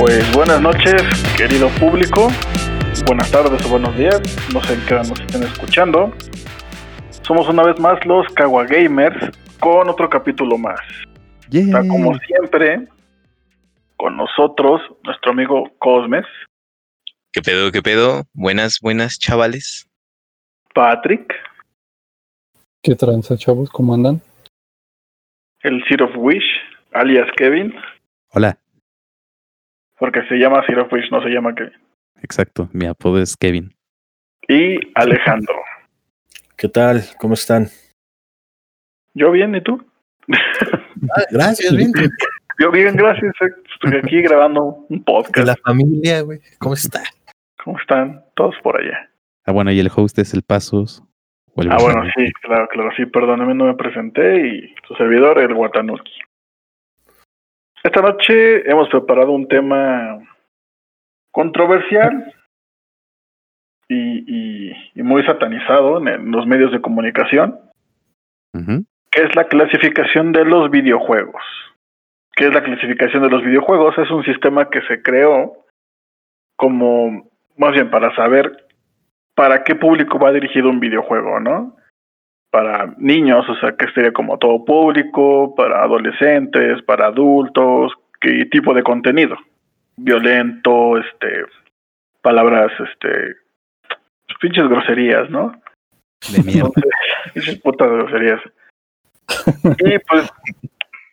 Pues buenas noches, querido público. Buenas tardes o buenos días. No sé en qué nos estén escuchando. Somos una vez más los Kawa Gamers con otro capítulo más. Está como siempre con nosotros nuestro amigo Cosmes. ¿Qué pedo, qué pedo? Buenas, buenas chavales. Patrick. ¿Qué tranza, chavos? ¿Cómo andan? El Seed of Wish, alias Kevin. Hola. Porque se llama Seed of Wish, no se llama Kevin. Exacto, mi apodo es Kevin. Y Alejandro. ¿Qué tal? ¿Cómo están? Yo bien, ¿y tú? Ah, gracias, bien. Yo bien, gracias. Estoy aquí grabando un podcast. la familia, güey. ¿Cómo está? ¿Cómo están? Todos por allá. Ah, bueno, y el host es el Pasos. ah, bueno, sí, claro, claro. Sí, perdóname, no me presenté. Y su servidor, el Watanuki. Esta noche hemos preparado un tema controversial y, y, muy satanizado en, los medios de comunicación, que es la clasificación de los videojuegos. ¿Qué es la clasificación de los videojuegos? Es un sistema que se creó como, más bien, para saber para qué público va dirigido un videojuego, ¿no? Para niños, o sea, que sería como todo público, para adolescentes, para adultos, qué tipo de contenido. Violento, este, palabras, este, pinches groserías, ¿no? De mierda. Pinches putas groserías. y pues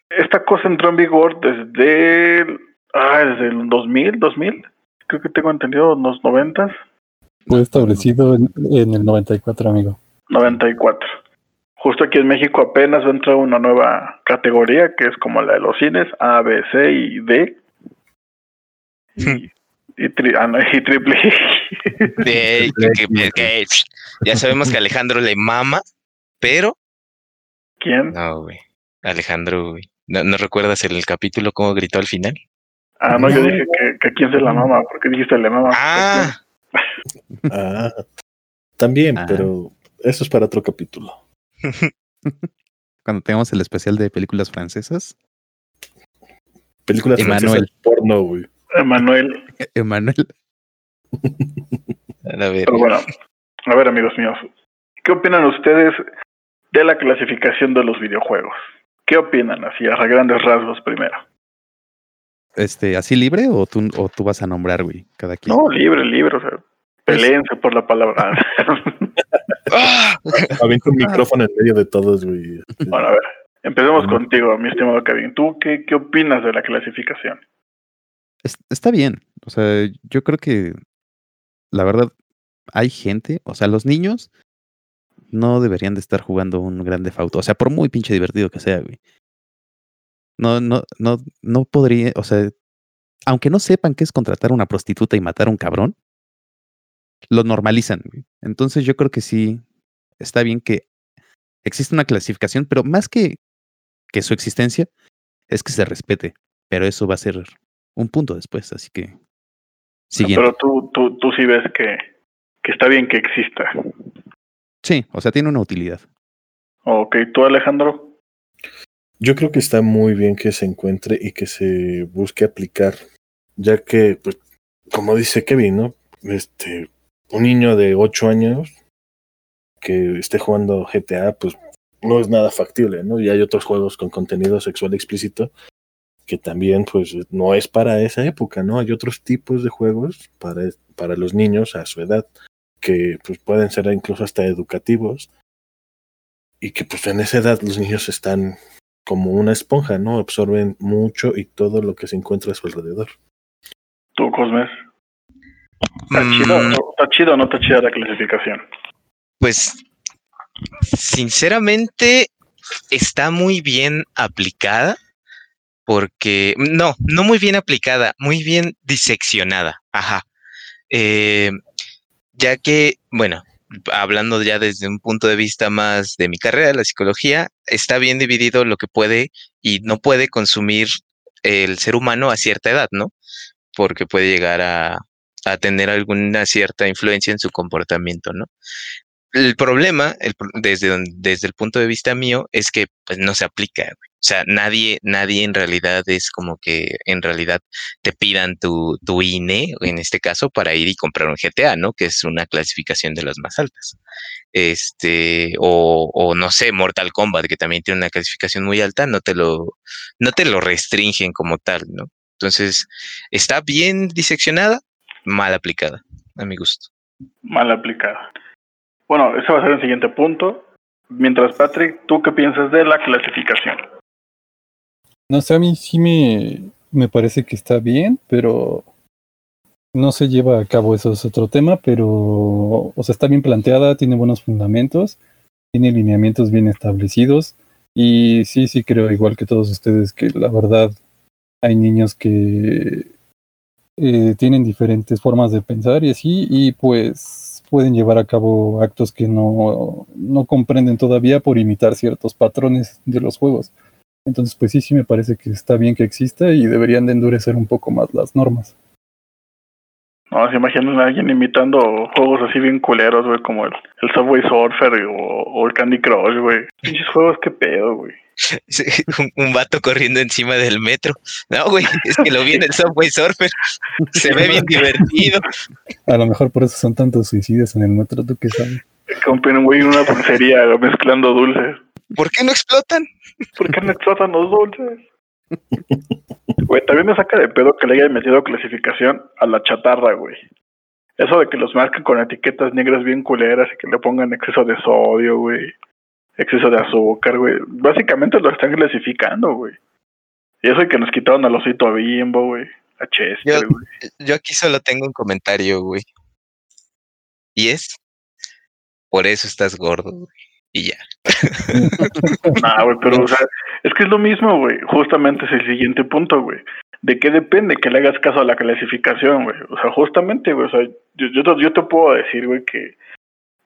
esta cosa entró en vigor desde, ah, desde el 2000, 2000. Creo que tengo entendido, en los 90. Fue establecido en, en el 94, amigo. 94. Justo aquí en México apenas va a entrar una nueva categoría que es como la de los cines, A, B, C y D. Y, y, tri, ah, no, y triple. De, que, que, ya sabemos que Alejandro le mama, pero. ¿Quién? No, güey. Alejandro, güey. ¿No, ¿No, recuerdas el capítulo cómo gritó al final? Ah, no, yo dije que, que quién se la mama, porque dijiste le mama. Ah. ah también, ah. pero eso es para otro capítulo. Cuando tengamos el especial de películas francesas. Películas Emanuel. francesas porno, güey. Emanuel. Emanuel. A ver. Pero bueno, a ver, amigos míos, ¿qué opinan ustedes de la clasificación de los videojuegos? ¿Qué opinan así a grandes rasgos primero? Este, ¿así libre o tú, o tú vas a nombrar, güey, cada quien? No, libre, libre, o sea, peleense por la palabra. Avienta un micrófono en medio de todos, güey. Bueno, a ver, empecemos contigo, mi estimado Kevin. ¿Tú qué, qué opinas de la clasificación? Está bien, o sea, yo creo que la verdad hay gente, o sea, los niños no deberían de estar jugando un grande fauto, o sea, por muy pinche divertido que sea, güey. No, no, no, no podría, o sea, aunque no sepan qué es contratar a una prostituta y matar a un cabrón, lo normalizan. Güey. Entonces yo creo que sí está bien que existe una clasificación, pero más que, que su existencia, es que se respete. Pero eso va a ser un punto después, así que. Siguiente. Pero tú, tú, tú sí ves que, que está bien que exista. Sí, o sea, tiene una utilidad. Ok, ¿tú Alejandro? Yo creo que está muy bien que se encuentre y que se busque aplicar, ya que, pues, como dice Kevin, ¿no? Este, un niño de 8 años que esté jugando GTA, pues no es nada factible, ¿no? Y hay otros juegos con contenido sexual explícito que también, pues, no es para esa época, ¿no? Hay otros tipos de juegos para, para los niños a su edad que pues, pueden ser incluso hasta educativos y que pues en esa edad los niños están como una esponja, ¿no? Absorben mucho y todo lo que se encuentra a su alrededor. ¿Tú, Cosmes? ¿Está, mm. chido, no, ¿Está chido o no está chida la clasificación? Pues, sinceramente, está muy bien aplicada porque, no, no muy bien aplicada, muy bien diseccionada. Ajá. Eh, ya que, bueno, hablando ya desde un punto de vista más de mi carrera, la psicología, está bien dividido lo que puede y no puede consumir el ser humano a cierta edad, ¿no? Porque puede llegar a, a tener alguna cierta influencia en su comportamiento, ¿no? el problema, desde, desde el punto de vista mío, es que pues, no se aplica. O sea, nadie, nadie en realidad es como que en realidad te pidan tu, tu INE, en este caso, para ir y comprar un GTA, ¿no? Que es una clasificación de las más altas. Este, o, o no sé, Mortal Kombat, que también tiene una clasificación muy alta, no te lo, no te lo restringen como tal, ¿no? Entonces, está bien diseccionada, mal aplicada, a mi gusto. Mal aplicada. Bueno, ese va a ser el siguiente punto. Mientras, Patrick, ¿tú qué piensas de la clasificación? No sé, a mí sí me, me parece que está bien, pero no se lleva a cabo, eso es otro tema, pero, o sea, está bien planteada, tiene buenos fundamentos, tiene lineamientos bien establecidos, y sí, sí creo, igual que todos ustedes, que la verdad hay niños que eh, tienen diferentes formas de pensar y así, y pues pueden llevar a cabo actos que no, no comprenden todavía por imitar ciertos patrones de los juegos. Entonces, pues sí, sí me parece que está bien que exista y deberían de endurecer un poco más las normas. No, se imaginan a alguien imitando juegos así bien culeros, güey, como el, el Subway Surfer o, o el Candy Crush, güey. Pinches juegos, qué pedo, güey. Un, vato corriendo encima del metro. No, güey, es que lo vi en el Subway Surfer. Se ve bien divertido. A lo mejor por eso son tantos suicidios en el metro, ¿tú qué sabes? Compren, güey, una pulsería mezclando dulces. ¿Por qué no explotan? ¿Por qué no explotan los dulces? Güey, también me saca de pedo que le hayan metido clasificación a la chatarra, güey. Eso de que los marquen con etiquetas negras bien culeras y que le pongan exceso de sodio, güey exceso de azúcar, güey. Básicamente lo están clasificando, güey. Y eso es que nos quitaron al osito a Bimbo, güey. A Chester, güey. Yo, aquí solo tengo un comentario, güey. Y es, por eso estás gordo, güey. Y ya. nah, güey, pero, o sea, es que es lo mismo, güey. Justamente es el siguiente punto, güey. ¿De qué depende que le hagas caso a la clasificación, güey? O sea, justamente, güey, o sea, yo, yo, yo te puedo decir, güey, que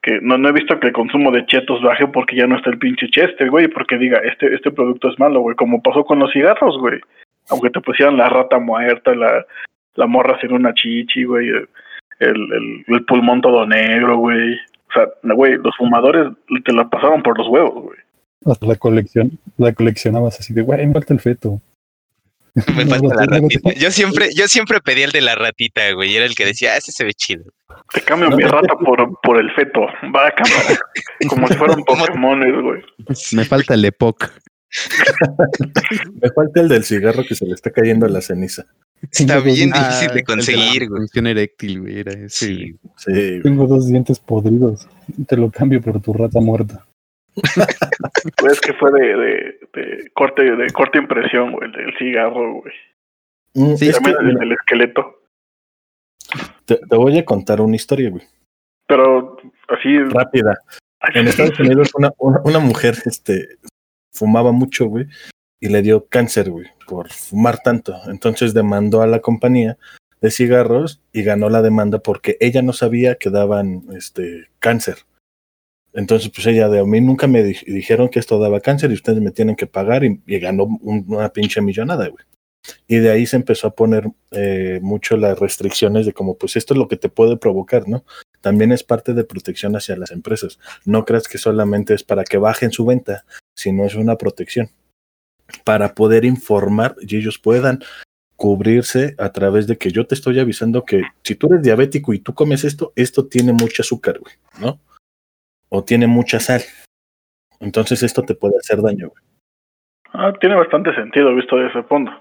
que no, no he visto que el consumo de chetos baje porque ya no está el pinche Chester, güey, porque diga, este, este producto es malo, güey, como pasó con los cigarros, güey. Aunque te pusieran la rata muerta, la, la morra sin una chichi, güey, el, el, el pulmón todo negro, güey. O sea, güey, los fumadores te la pasaron por los huevos, güey. La colección, la coleccionabas así de, güey, impacta el feto. Me falta la ratita. Yo siempre, yo siempre pedí el de la ratita, güey. Era el que decía, ah, ese se ve chido. Te cambio mi rata por, por el feto. Va a cambiar. Como si fueran Pokémon, güey. Me falta el Epoch. Me falta el del cigarro que se le está cayendo a la ceniza. Está bien difícil de conseguir, güey. Función eréctil, güey. Era ese. Sí. sí. Tengo dos dientes podridos. Te lo cambio por tu rata muerta. pues que fue de, de, corte de corte impresión, güey, el cigarro, güey. Mm, sí, el, esqueleto. Te, voy a contar una historia, güey. Pero así rápida. En Estados Unidos una, una, mujer este fumaba mucho, güey, y le dio cáncer, güey, por fumar tanto. Entonces demandó a la compañía de cigarros y ganó la demanda porque ella no sabía que daban este cáncer. Entonces, pues ella de a mí nunca me dijeron que esto daba cáncer y ustedes me tienen que pagar y, ganó una pinche millonada, güey. Y de ahí se empezó a poner eh, mucho las restricciones de como, pues esto es lo que te puede provocar, ¿no? También es parte de protección hacia las empresas. No creas que solamente es para que bajen su venta, sino es una protección para poder informar y ellos puedan cubrirse a través de que yo te estoy avisando que si tú eres diabético y tú comes esto, esto tiene mucho azúcar, güey, ¿no? O tiene mucha sal. Entonces esto te puede hacer daño. Ah, tiene bastante sentido visto de ese punto.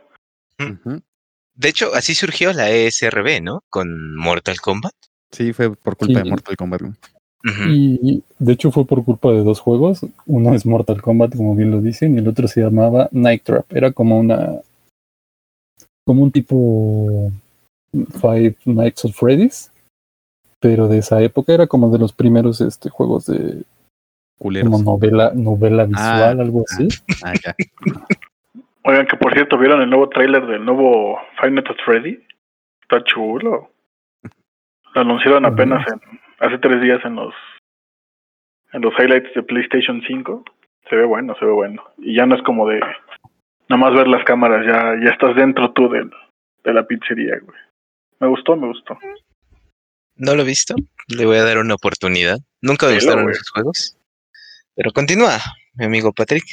De hecho, así surgió la ESRB, ¿no? Con Mortal Kombat. Sí, fue por culpa de Mortal Kombat. Y de hecho fue por culpa de dos juegos. Uno es Mortal Kombat, como bien lo dicen, y el otro se llamaba Night Trap. Era como una. como un tipo. Five Nights of Freddy's pero de esa época era como de los primeros este, juegos de como novela, novela visual, ah, algo así. Ah, ya. Oigan, que por cierto, ¿vieron el nuevo tráiler del nuevo Five Nights at Freddy? Está chulo. Lo anunciaron apenas en, hace tres días en los en los highlights de PlayStation 5. Se ve bueno, se ve bueno. Y ya no es como de nada más ver las cámaras, ya, ya estás dentro tú de, de la pizzería, güey. Me gustó, me gustó. No lo he visto. Le voy a dar una oportunidad. Nunca me gustaron esos juegos. Pero continúa, mi amigo Patrick.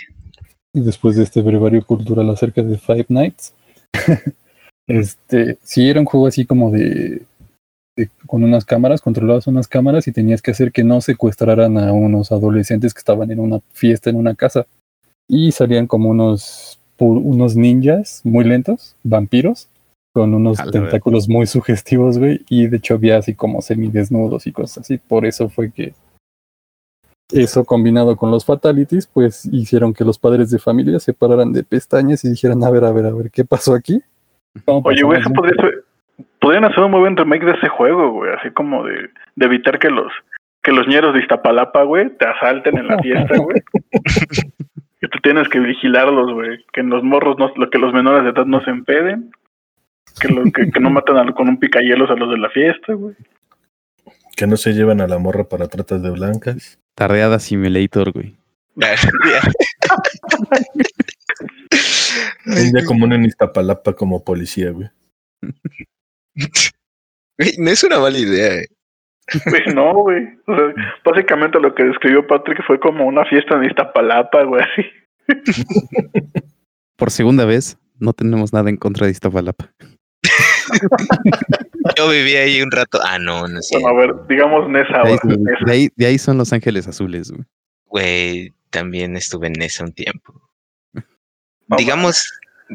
Y después de este brevario cultural acerca de Five Nights, este, sí era un juego así como de, con unas cámaras, controlabas unas cámaras y tenías que hacer que no secuestraran a unos adolescentes que estaban en una fiesta en una casa. Y salían como unos, unos ninjas muy lentos, vampiros, con unos tentáculos muy sugestivos, güey. Y de hecho había así como semidesnudos y cosas así. Por eso fue que eso combinado con los fatalities, pues hicieron que los padres de familia se pararan de pestañas y dijeran, a ver, a ver, a ver, ¿qué pasó aquí? Oye, güey, eso podría ser, podrían hacer un muy buen remake de ese juego, güey, así como de, de evitar que los que los ñeros de Iztapalapa, güey, te asalten en la fiesta, güey. que tú tienes que vigilarlos, güey, que en los morros no, que los menores de edad no se empeden, que, lo, que, no matan con un picayelos a los de la fiesta, güey. Que no se llevan a la morra para tratas de blancas. Tardeada Simulator, güey. Un día común en Iztapalapa como policía, güey. No es una mala idea, eh. no, güey. básicamente lo que describió Patrick fue como una fiesta en Iztapalapa, güey. Por segunda vez, no tenemos nada en contra de Iztapalapa. Yo viví ahí un rato. Ah, no, no sé. a ver, digamos Nesa. De ahí, de ahí, son Los Ángeles Azules, güey. Güey, también estuve en Nesa un tiempo. digamos,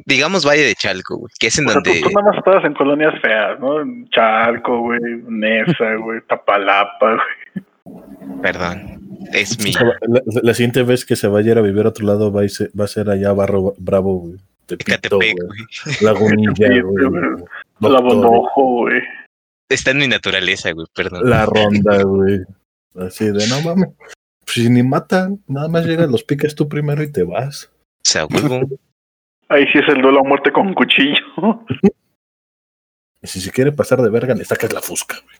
digamos Valle de Chalco, güey, que es en donde... Tú, nada más estabas en colonias feas, ¿no? Chalco, güey, Nesa, güey, Tapalapa, güey. Perdón, es mi... La, siguiente vez que se vaya a ir a vivir a otro lado va a, ser, va a ser allá Barro Bravo, güey. Catepec, güey. Lagunilla, güey. La Bonojo, güey. Está en mi naturaleza, güey, perdón. La ronda, güey. Así de, no mames. Pues si ni matan, nada más llegas, los piques tú primero y te vas. O sea, güey. Ahí sí es el duelo a muerte con cuchillo. y si se quiere pasar de verga, le sacas la fusca, güey.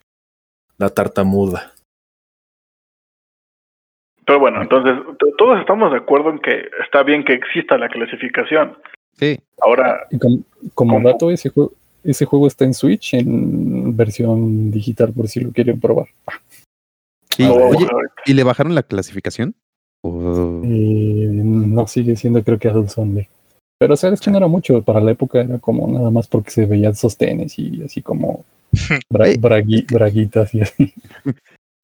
La tartamuda. Pero bueno, entonces, todos estamos de acuerdo en que está bien que exista la clasificación. Sí. Ahora. como, dato, ese juego, ese juego está en Switch en versión digital por si lo quieren probar. ¿y le bajaron la clasificación? Eh, no sigue siendo, creo que Adult Sunday. Pero o sea, es que no era mucho, para la época era como nada más porque se veían sostenes y así como braguitas y así.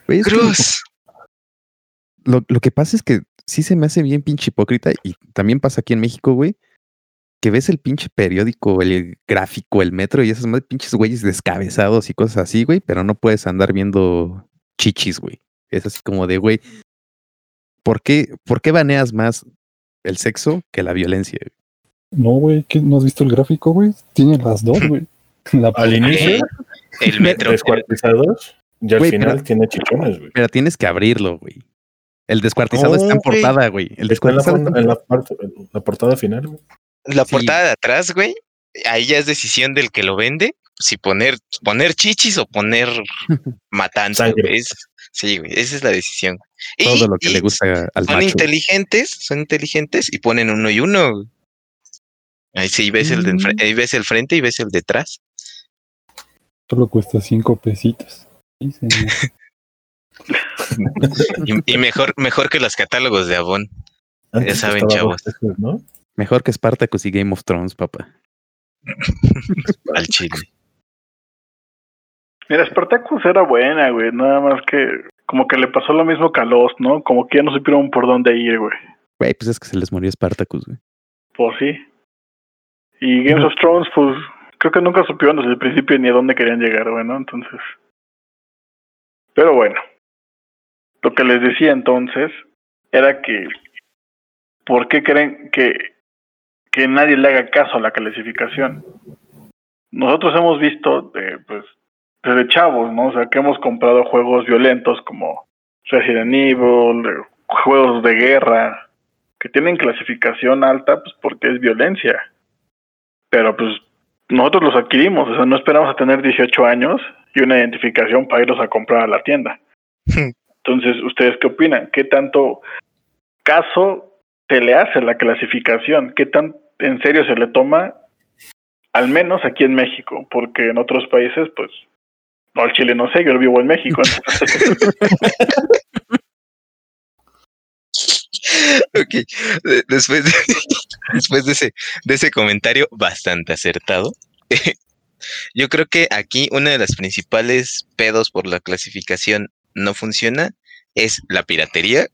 Cruz. lo, lo que pasa es que sí se me hace bien pinche hipócrita y también pasa aquí en México, güey, que ves el pinche periódico, el gráfico, el metro y esas más pinches güeyes descabezados y cosas así, güey, pero no puedes andar viendo chichis, güey. Es así como de, güey, ¿por qué, ¿por qué baneas más el sexo que la violencia? No, güey, ¿no has visto el gráfico, güey? Tiene las dos, güey. Al inicio, el metro. Descuartizados, y al final tiene chichones, güey. Pero tienes que abrirlo, güey. El descuartizado está en portada, güey. El descuartizado en la, en la, portada final, güey. La portada de atrás, güey. Ahí ya es decisión del que lo vende. Si poner, poner chichis o poner matanza. sí, güey. Esa es la decisión. Todo lo que le gusta al Son inteligentes, son inteligentes y ponen uno y uno. Ahí sí ves el de mm. ahí ves el frente y ves el detrás. Solo cuesta cinco pesitos. y, mejor, mejor que los catálogos de Avon. ya saben, chavos. Mejor que Spartacus y Game of Thrones, papá. Al chile. Mira, Spartacus era buena, güey. Nada más que como que le pasó lo mismo que a Lost, ¿no? Como que ya no supieron por dónde ir, güey. Güey, pues es que se les murió Spartacus, güey. Pues sí. Y Games of Thrones, pues creo que nunca supieron desde el principio ni a dónde querían llegar, bueno, entonces. Pero bueno, lo que les decía entonces era que, ¿por qué creen que, que nadie le haga caso a la clasificación? Nosotros hemos visto, eh, pues, desde chavos, ¿no? O sea, que hemos comprado juegos violentos como Resident Evil, juegos de guerra, que tienen clasificación alta, pues porque es violencia pero pues nosotros los adquirimos, o sea, no esperamos a tener 18 años y una identificación para irlos a comprar a la tienda. Hmm. Entonces, ¿ustedes qué opinan? ¿Qué tanto caso se le hace a la clasificación? ¿Qué tan en serio se le toma? Al menos aquí en México, porque en otros países, pues, No, el Chile no sé, yo vivo en México. ok, después de, después de ese, de ese comentario bastante acertado, yo creo que aquí una de las principales pedos por la clasificación no funciona es la piratería,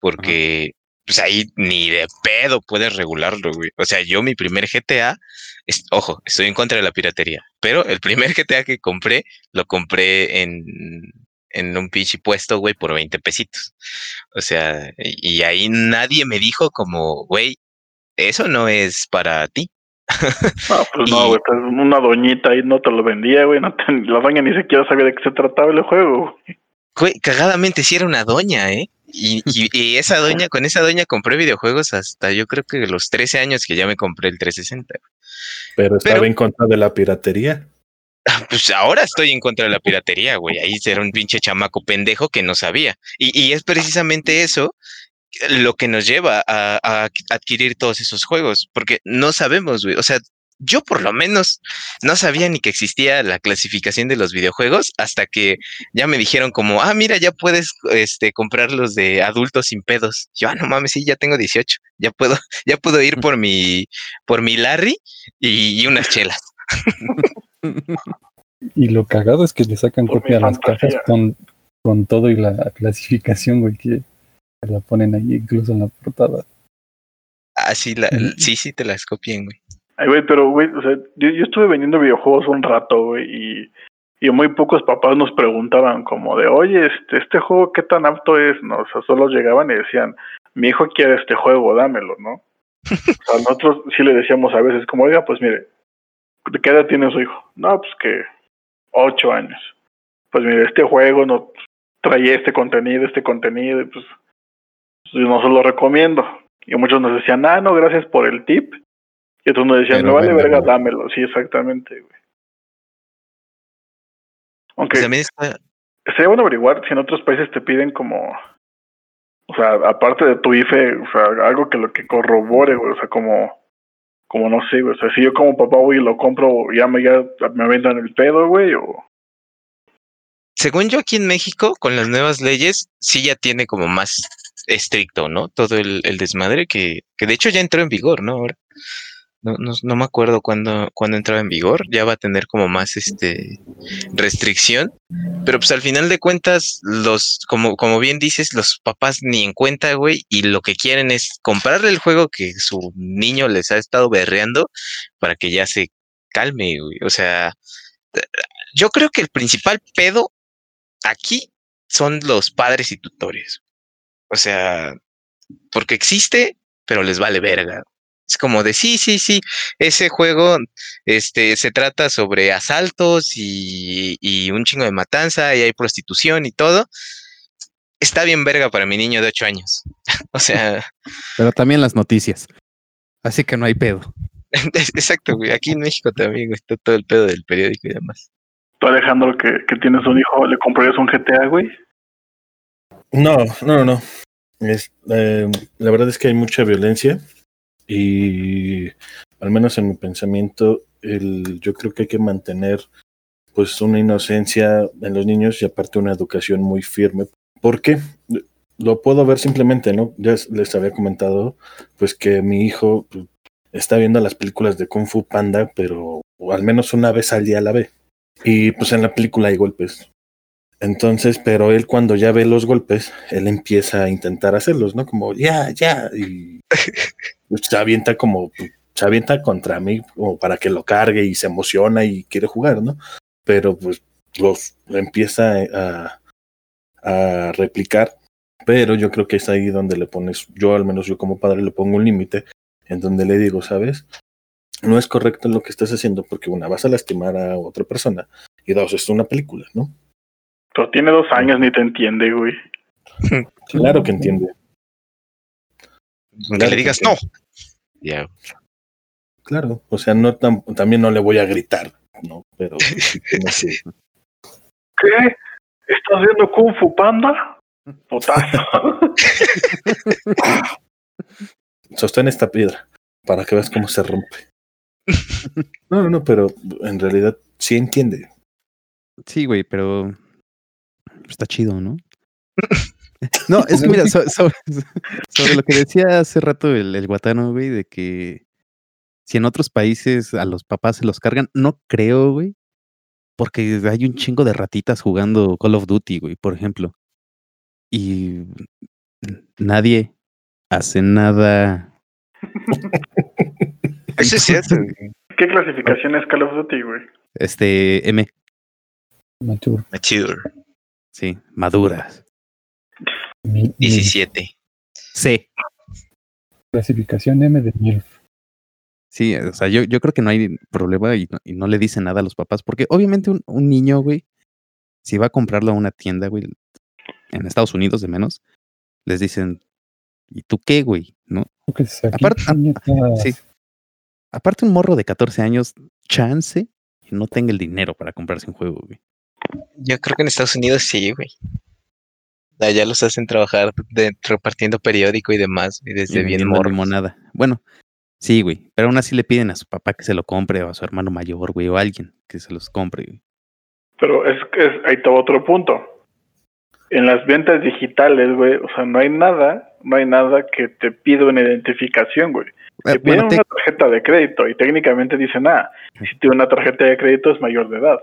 porque pues ahí ni de pedo puedes regularlo, güey. O sea, yo mi primer GTA, ojo, estoy en contra de la piratería, pero el primer GTA que compré, lo compré en, en un pinche puesto, güey, por 20 pesitos. O sea, y, ahí nadie me dijo como, güey, eso no es para ti. No, pues no, güey, pues una doñita ahí no te lo vendía, güey, no la doña ni siquiera sabía de qué se trataba el juego, güey. Güey, cagadamente sí era una doña, ¿eh? Y, y, esa doña, con esa doña compré videojuegos hasta yo creo que los 13 años que ya me compré el 360. Pero estaba en contra de la piratería. Pues ahora estoy en contra de la piratería, güey. Ahí era un pinche chamaco pendejo que no sabía. Y, y es precisamente eso lo que nos lleva a, a, adquirir todos esos juegos, porque no sabemos, güey. O sea, yo por lo menos no sabía ni que existía la clasificación de los videojuegos hasta que ya me dijeron como, ah, mira, ya puedes este, comprar los de adultos sin pedos. Yo, ah, no mames, sí, ya tengo 18, ya puedo, ya puedo ir por mi, por mi Larry y, unas chelas. Y lo cagado es que le sacan copia a las cajas con, con todo y la clasificación, güey, que la ponen ahí incluso en la portada. Ah, sí, la, sí, sí, te las copien, güey. Ay, güey, pero, güey, o sea, yo, yo, estuve vendiendo videojuegos un rato, güey, y, y muy pocos papás nos preguntaban como de, oye, este, este juego, ¿qué tan apto es? No, o sea, solo llegaban y decían, mi hijo quiere este juego, dámelo, ¿no? o sea, nosotros sí le decíamos a veces como, oiga, pues mire, ¿de qué edad tiene su hijo? No, pues que ocho años. Pues mire, este juego no trae este contenido, este contenido, y pues, pues no se lo recomiendo. Y muchos nos decían, ah, no, gracias por el tip y entonces nos decían, no vale verga, dámelo. Sí, exactamente, güey. Aunque también está... sería bueno averiguar si en otros países te piden como, o sea, aparte de tu IFE, o sea, algo que lo que corrobore, güey, o sea, como, como no sé, güey, o sea, si yo como papá, güey, lo compro, ya me, ya me vendan el pedo, güey, o... Según yo aquí en México, con las nuevas leyes, sí ya tiene como más estricto, ¿no? Todo el, el desmadre que, que de hecho ya entró en vigor, ¿no? Ahora no, no, no me acuerdo cuándo, cuando entraba en vigor, ya va a tener como más este restricción, pero pues al final de cuentas, los, como, como bien dices, los papás ni en cuenta, güey, y lo que quieren es comprarle el juego que su niño les ha estado berreando para que ya se calme, güey. O sea, yo creo que el principal pedo aquí son los padres y tutores. O sea, porque existe, pero les vale verga. Es como de sí, sí, sí, ese juego este, se trata sobre asaltos y, y un chingo de matanza y hay prostitución y todo. Está bien verga para mi niño de ocho años. o sea. Pero también las noticias. Así que no hay pedo. Exacto, güey. Aquí en México también está todo el pedo del periódico y demás. ¿Tú, Alejandro, que, que tienes un hijo, le comprarías un GTA, güey? No, no, no. Es, eh, la verdad es que hay mucha violencia y al menos en mi pensamiento, el, yo creo que hay que mantener pues una inocencia en los niños y aparte una educación muy firme. ¿Por qué? Lo puedo ver simplemente, ¿no? Ya les había comentado, pues que mi hijo pues, está viendo las películas de Kung Fu Panda, pero al menos una vez al día la ve. Y pues en la película hay golpes. Entonces, pero él cuando ya ve los golpes, él empieza a intentar hacerlos, ¿no? Como, ya, ya, y se avienta como, se avienta contra mí como para que lo cargue y se emociona y quiere jugar, ¿no? Pero pues los empieza a, a replicar, pero yo creo que es ahí donde le pones, yo al menos yo como padre le pongo un límite en donde le digo, ¿sabes? No es correcto lo que estás haciendo porque una, vas a lastimar a otra persona y dos, es una película, ¿no? Pero tiene dos años, ni te entiende, güey. claro que entiende. Que le digas no. Ya. Claro, o sea, no también no le voy a gritar, ¿no? Pero ¿Qué? ¿Estás viendo Kung Fu Panda? Potazo. Sostén esta piedra para que veas cómo se rompe. No, no, no, pero en realidad sí entiende. Sí, güey, pero está chido, ¿no? no, es que mira, sobre, lo que decía hace rato el, el guatano, güey, de que si en otros países a los papás se los cargan, no creo, güey, porque hay un chingo de ratitas jugando Call of Duty, güey, por ejemplo. Y nadie hace nada. Eso es cierto. ¿Qué clasificación es Call of Duty, güey? Este, M. Mature. Mature. Sí, maduras. 17. C. Clasificación M de MILF. Sí, o sea, yo, yo creo que no hay problema y no, le dicen nada a los papás, porque obviamente un, un, niño, güey, si va a comprarlo a una tienda, güey, en Estados Unidos de menos, les dicen, ¿y tú qué, güey? ¿No? Aparte, sí. Aparte un morro de 14 años, chance y no tenga el dinero para comprarse un juego, güey. Yo creo que en Estados Unidos sí, güey. Allá los hacen trabajar de, repartiendo periódico y demás, y desde bien morro. nada. Bueno, Sí, güey. Pero aún así le piden a su papá que se lo compre o a su hermano mayor, güey, o a alguien que se los compre, güey. Pero es que ahí está otro punto. En las ventas digitales, güey, o sea, no hay nada, no hay nada que te pida una identificación, güey. Te eh, piden una tarjeta de crédito y técnicamente dicen, ah, si tiene una tarjeta de crédito es mayor de edad.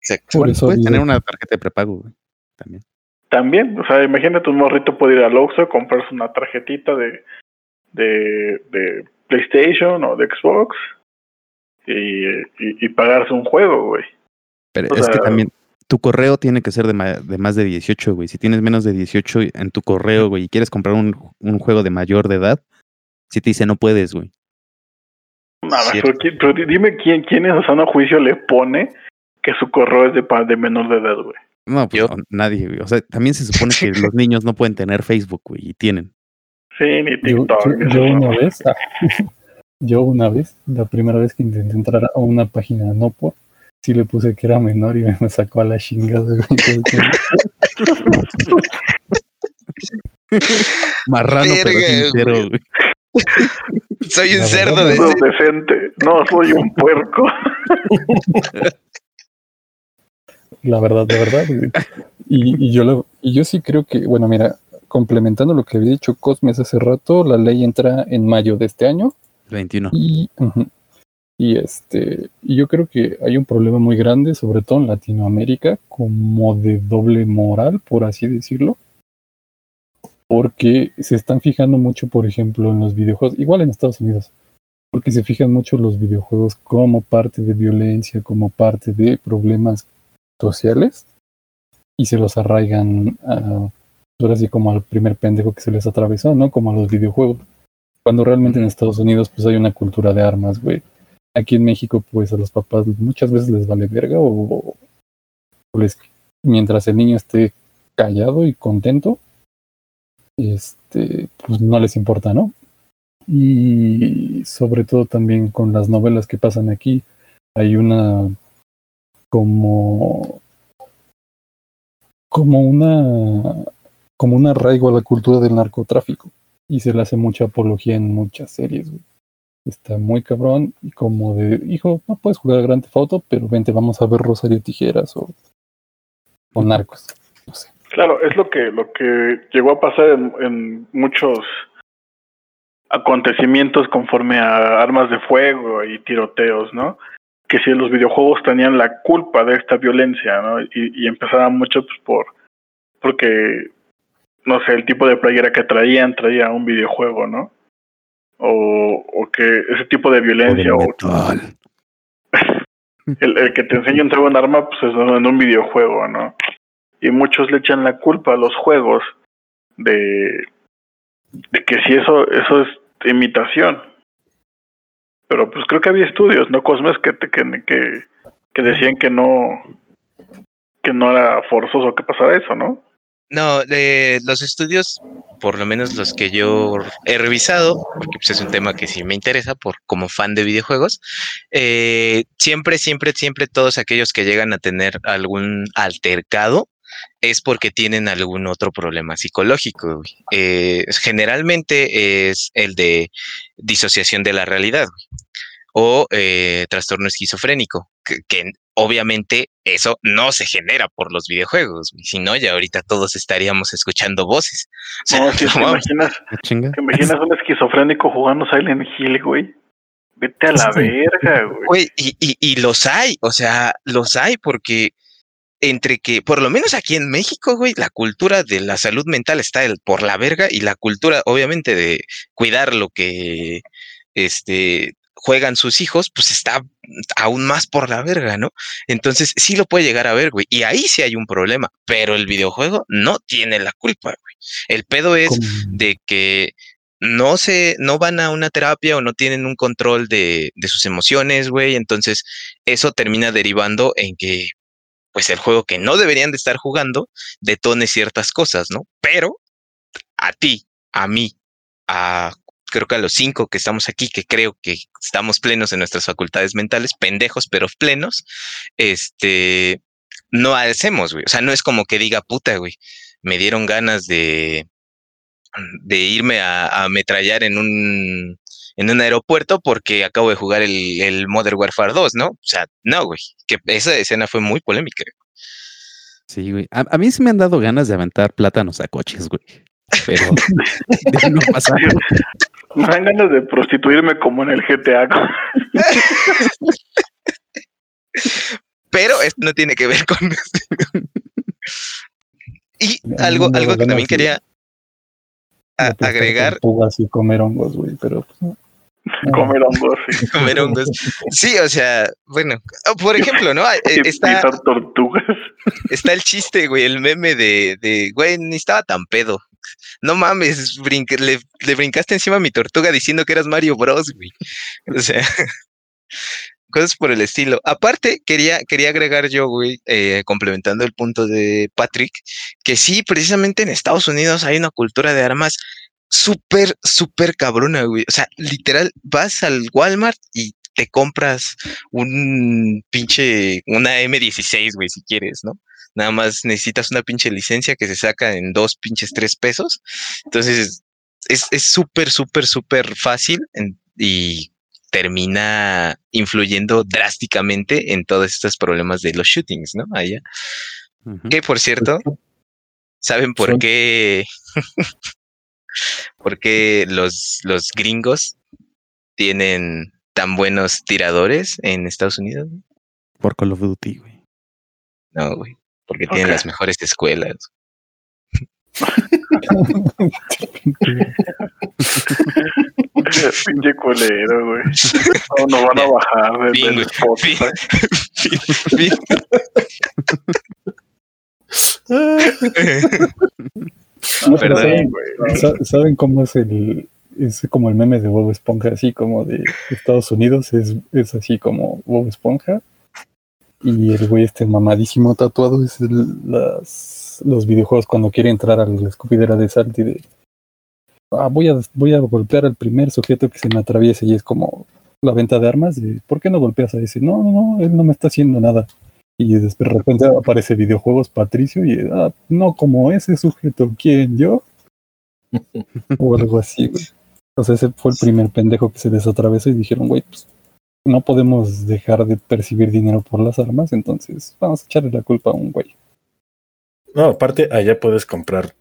Exacto. Por eso puedes tener una tarjeta de prepago, güey, también. También, o sea, imagínate un morrito puede ir al Oxxo, comprarse una tarjetita de, de, de PlayStation o de Xbox y, pagarse un juego, güey. Pero es que también tu correo tiene que ser de, de, más de 18, güey. Si tienes menos de 18 en tu correo, güey, y quieres comprar un, un juego de mayor de edad, si te dice no puedes, güey. Nada, pero, dime quién, quién en su sano juicio le pone que su correo es de, de menor de edad, güey. No, pues nadie, güey. O sea, también se supone que los niños no pueden tener Facebook, güey, y tienen. Sí, ni TikTok. Yo, una vez, ah, yo una vez, la primera vez que intenté entrar a una página no por, sí le puse que era menor y me sacó a la chingada. Marrano pero sincero, güey. Soy un cerdo decente. No, soy un puerco. La verdad, de verdad. Y, y, yo lo, y yo sí creo que, bueno, mira, complementando lo que había dicho Cosmes hace rato, la ley entra en mayo de este año. 21. Y, y este, y yo creo que hay un problema muy grande, sobre todo en Latinoamérica, como de doble moral, por así decirlo. Porque se están fijando mucho, por ejemplo, en los videojuegos, igual en Estados Unidos, porque se fijan mucho los videojuegos como parte de violencia, como parte de problemas sociales, y se los arraigan a ahora sí como al primer pendejo que se les atravesó, ¿no? Como a los videojuegos. Cuando realmente en Estados Unidos pues hay una cultura de armas, güey. Aquí en México pues a los papás muchas veces les vale verga o, les, mientras el niño esté callado y contento, este, pues no les importa, ¿no? Y sobre todo también con las novelas que pasan aquí, hay una como como una como un arraigo a la cultura del narcotráfico y se le hace mucha apología en muchas series. Está muy cabrón y como de, hijo, no puedes jugar a Grand Theft Auto, pero vente, vamos a ver Rosario Tijeras o, o Narcos. Claro, es lo que, lo que llegó a pasar en muchos acontecimientos conforme a armas de fuego y tiroteos, ¿no? Que si los videojuegos tenían la culpa de esta violencia, ¿no? Y, y mucho pues, por porque no sé, el tipo de playera que traían, traía un videojuego, ¿no? O, o que ese tipo de violencia. O, el, el, que te enseña un un arma, pues es en un videojuego, ¿no? Y muchos le echan la culpa a los juegos de, de que si eso, eso es imitación. Pero pues creo que había estudios, ¿no? Cosmes que, que, que, decían que no, que no era forzoso que pasara eso, ¿no? No, los estudios, por lo menos los que yo he revisado, porque pues, es un tema que sí me interesa por como fan de videojuegos, eh, siempre, siempre, siempre todos aquellos que llegan a tener algún altercado es porque tienen algún otro problema psicológico. Eh, generalmente es el de disociación de la realidad. o eh, trastorno esquizofrénico, que, obviamente eso no se genera por los videojuegos, si no ya ahorita todos estaríamos escuchando voces. no, si te imaginas, te imaginas un esquizofrénico jugando Silent Hill, güey. Vete a la verga, güey. y, y, y los hay, o sea, los hay porque entre que, por lo menos aquí en México, güey, la cultura de la salud mental está por la verga y la cultura, obviamente, de cuidar lo que este, juegan sus hijos, pues está aún más por la verga, ¿no? Entonces sí lo puede llegar a ver, güey. Y ahí sí hay un problema, pero el videojuego no tiene la culpa, güey. El pedo es de que no se, no van a una terapia o no tienen un control de, de sus emociones, güey. Entonces eso termina derivando en que pues el juego que no deberían de estar jugando detone ciertas cosas, ¿no? Pero a ti, a mí, a creo que a los cinco que estamos aquí, que creo que estamos plenos en nuestras facultades mentales, pendejos, pero plenos, este, no hacemos, güey. O sea, no es como que diga, puta, güey, me dieron ganas de, de irme a, a ametrallar en un, en un aeropuerto porque acabo de jugar el, el Modern Warfare 2, ¿no? O sea, no, güey, que esa escena fue muy polémica. Sí, güey. A, mí sí me han dado ganas de aventar plátanos a coches, güey. Pero no pasa. Me dan ganas de prostituirme como en el GTA. Pero esto no tiene que ver con y algo, algo que también quería agregar. y comer hongos, güey, pero pues, Comer hongos, sí. Comer hongos. Sí, o sea, bueno, por ejemplo, ¿no? Está, tortugas. Está el chiste, güey, el meme de, de güey, ni estaba tan pedo. No mames, le, le, brincaste encima a mi tortuga diciendo que eras Mario Bros, güey. O sea, cosas por el estilo. Aparte, quería, quería agregar yo, güey, eh, complementando el punto de Patrick, que sí, precisamente en Estados Unidos hay una cultura de armas súper, súper cabrona, güey. O sea, literal, vas al Walmart y te compras un pinche, una M16, güey, si quieres, ¿no? Nada más necesitas una pinche licencia que se saca en dos pinches tres pesos. Entonces, es súper, súper, súper fácil y termina influyendo drásticamente en todos estos problemas de los shootings, ¿no? Allá. Que por cierto, pues ¿saben por qué? ¿Por qué los, los gringos tienen tan buenos tiradores en Estados Unidos? Por Call of Duty, güey. No, güey. Porque tienen las mejores escuelas. Pinche culero, güey. No, no van a bajar del, ¿Saben cómo es el es como el meme de Bob Esponja, así como de Estados Unidos, es, es así como Bob Esponja. Y el güey este mamadísimo tatuado es las, los videojuegos cuando quiere entrar a la escupidera de Salty de ah, voy a voy a golpear al primer sujeto que se me atraviese y es como la venta de armas de ¿por qué no golpeas a ese? No, no, no, él no me está haciendo nada. Y de repente aparece videojuegos Patricio y ah, no como ese sujeto, ¿quién yo? o algo así, Entonces ese fue el primer pendejo que se les atravesó y dijeron, güey, pues no podemos dejar de percibir dinero por las armas, entonces vamos a echarle la culpa a un güey. No, aparte, allá puedes comprar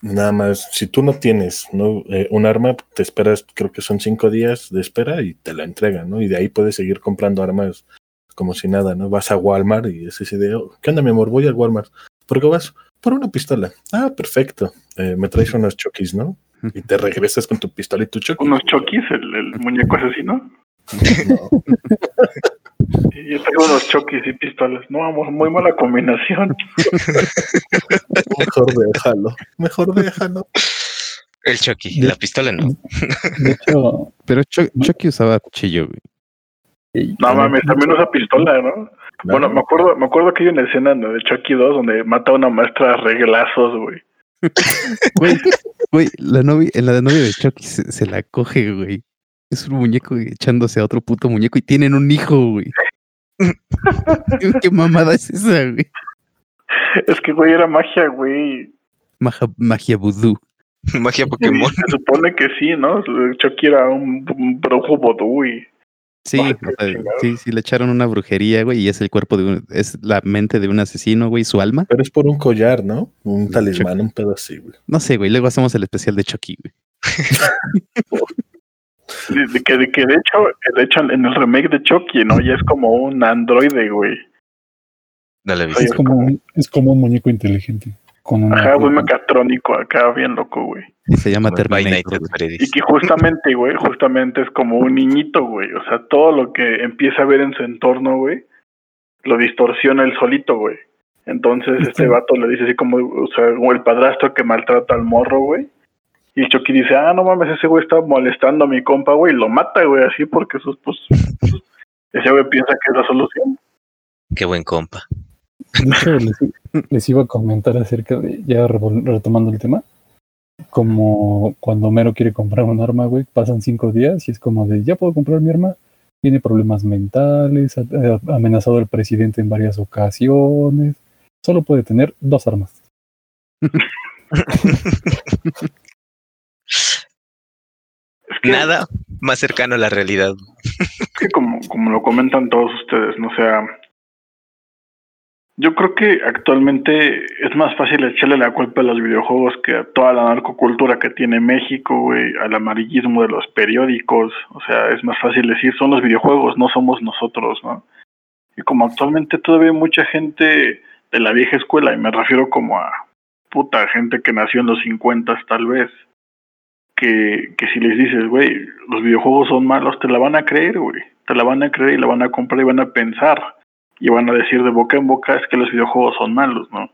nada más. Si tú no tienes ¿no? Eh, un arma, te esperas, creo que son cinco días de espera y te la entregan, ¿no? Y de ahí puedes seguir comprando armas como si nada, ¿no? Vas a Walmart y es ese de, oh, ¿qué onda, mi amor? Voy al Walmart. ¿Por qué vas? Por una pistola. Ah, perfecto. Eh, me traes unos chokis, ¿no? Y te regresas con tu pistola y tu choquis. ¿Unos chokis? ¿El, muñeco asesino? No. y yo tengo unos chokis y pistolas. No, amor, muy mala combinación. Mejor déjalo. Mejor déjalo. El Chucky, la pistola no. De hecho, pero Chucky usaba cuchillo, güey. No mames, también usa pistola, ¿no? Bueno, me acuerdo, me acuerdo que hay una escena de Chucky 2 donde mata a una maestra a reglazos, güey. Güey, güey, la novia, la novia de Chucky se, la coge, güey. Es un muñeco echándose a otro puto muñeco y tienen un hijo, güey. ¿Qué mamada es esa, güey? Es que, güey, era magia, güey. Magia, magia vudú. Magia Pokémon. Se supone que sí, ¿no? Chucky era un, un brujo vodú y Sí, sí, sí, le echaron una brujería, güey, y es el cuerpo de un, es la mente de un asesino, güey, su alma. Pero es por un collar, ¿no? Un talismán, un pedo así, güey. No sé, güey, luego hacemos el especial de Chucky, güey. de, que, de, que de hecho, de hecho, en el remake de Chucky, ¿no? Ya es como un androide, güey. Dale, es, como un, es como un muñeco inteligente. Con Ajá, muy mecatrónico acá, bien loco, güey. Y se llama Terminator. Y que justamente, güey, justamente es como un niñito, güey. O sea, todo lo que empieza a ver en su entorno, güey, lo distorsiona él solito, güey. Entonces este vato le dice así como, o sea, como el padrastro que maltrata al morro, güey. Y Chucky dice, ah, no mames, ese güey está molestando a mi compa, güey, y lo mata, güey, así porque sus, pues, ese güey piensa que es la solución. Qué buen compa. De hecho, les, iba a comentar acerca de, ya retomando el tema, como cuando Homero quiere comprar un arma, güey, pasan cinco días y es como de, ya puedo comprar mi arma, tiene problemas mentales, ha, amenazado al presidente en varias ocasiones, solo puede tener dos armas. Nada más cercano a la realidad. que como, como lo comentan todos ustedes, no sea, yo creo que actualmente es más fácil echarle la culpa a los videojuegos que a toda la narcocultura que tiene México, güey, al amarillismo de los periódicos. O sea, es más fácil decir, son los videojuegos, no somos nosotros, ¿no? Y como actualmente todavía mucha gente de la vieja escuela, y me refiero como a puta gente que nació en los 50 tal vez, que, que si les dices, güey, los videojuegos son malos, te la van a creer, güey. Te la van a creer y la van a comprar y van a pensar y van a decir de boca en boca es que los videojuegos son malos, ¿no?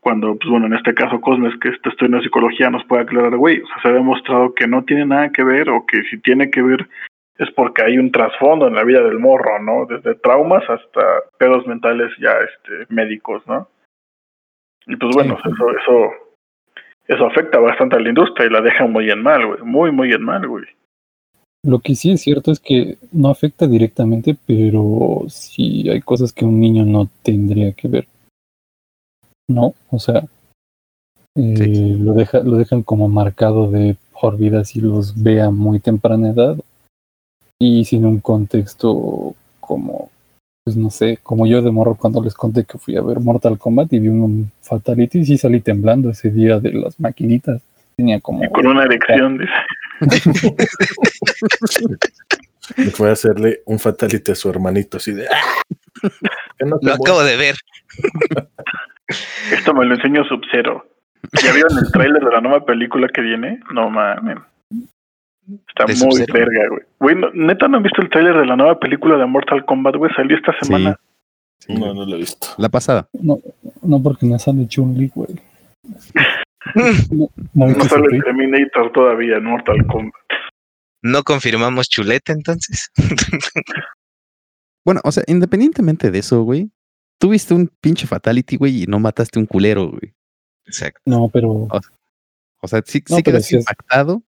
Cuando, pues bueno, en este caso Cosmes, que está estudiando psicología, nos puede aclarar, güey, o sea, se ha demostrado que no tiene nada que ver o que si tiene que ver es porque hay un trasfondo en la vida del morro, ¿no? Desde traumas hasta pedos mentales ya este, médicos, ¿no? Y pues bueno, eso, eso, eso afecta bastante a la industria y la deja muy en mal, güey, muy, muy en mal, güey. Lo que sí es cierto es que no afecta directamente, pero sí hay cosas que un niño no tendría que ver. ¿No? O sea, eh, lo, deja, lo dejan como marcado de por vida si los ve a muy temprana edad y sin un contexto como, pues no sé, como yo de morro cuando les conté que fui a ver Mortal Kombat y vi un Fatality y sí salí temblando ese día de las maquinitas. Tenía como... Y con una erección, dice. Fue a hacerle un fatality a su hermanito, así de. ¡Ah! lo acabo de ver. Esto me lo enseñó Sub-Zero. ¿Ya vieron el tráiler de la nueva película que viene? No mames. Está muy verga, güey. Güey, neta, ¿no han visto el tráiler de la nueva película de Mortal Kombat, güey? Salió esta semana. No, no lo he visto. La pasada. No, no porque no sale Chun-Li, güey. no, no sale Terminator todavía en Mortal Kombat. ¿No confirmamos chuleta entonces? bueno, o sea, independientemente de eso, güey, tuviste un pinche fatality, güey, y no mataste un culero, güey. Exacto. No, pero. O, sea, sí, sí quedaste impactado.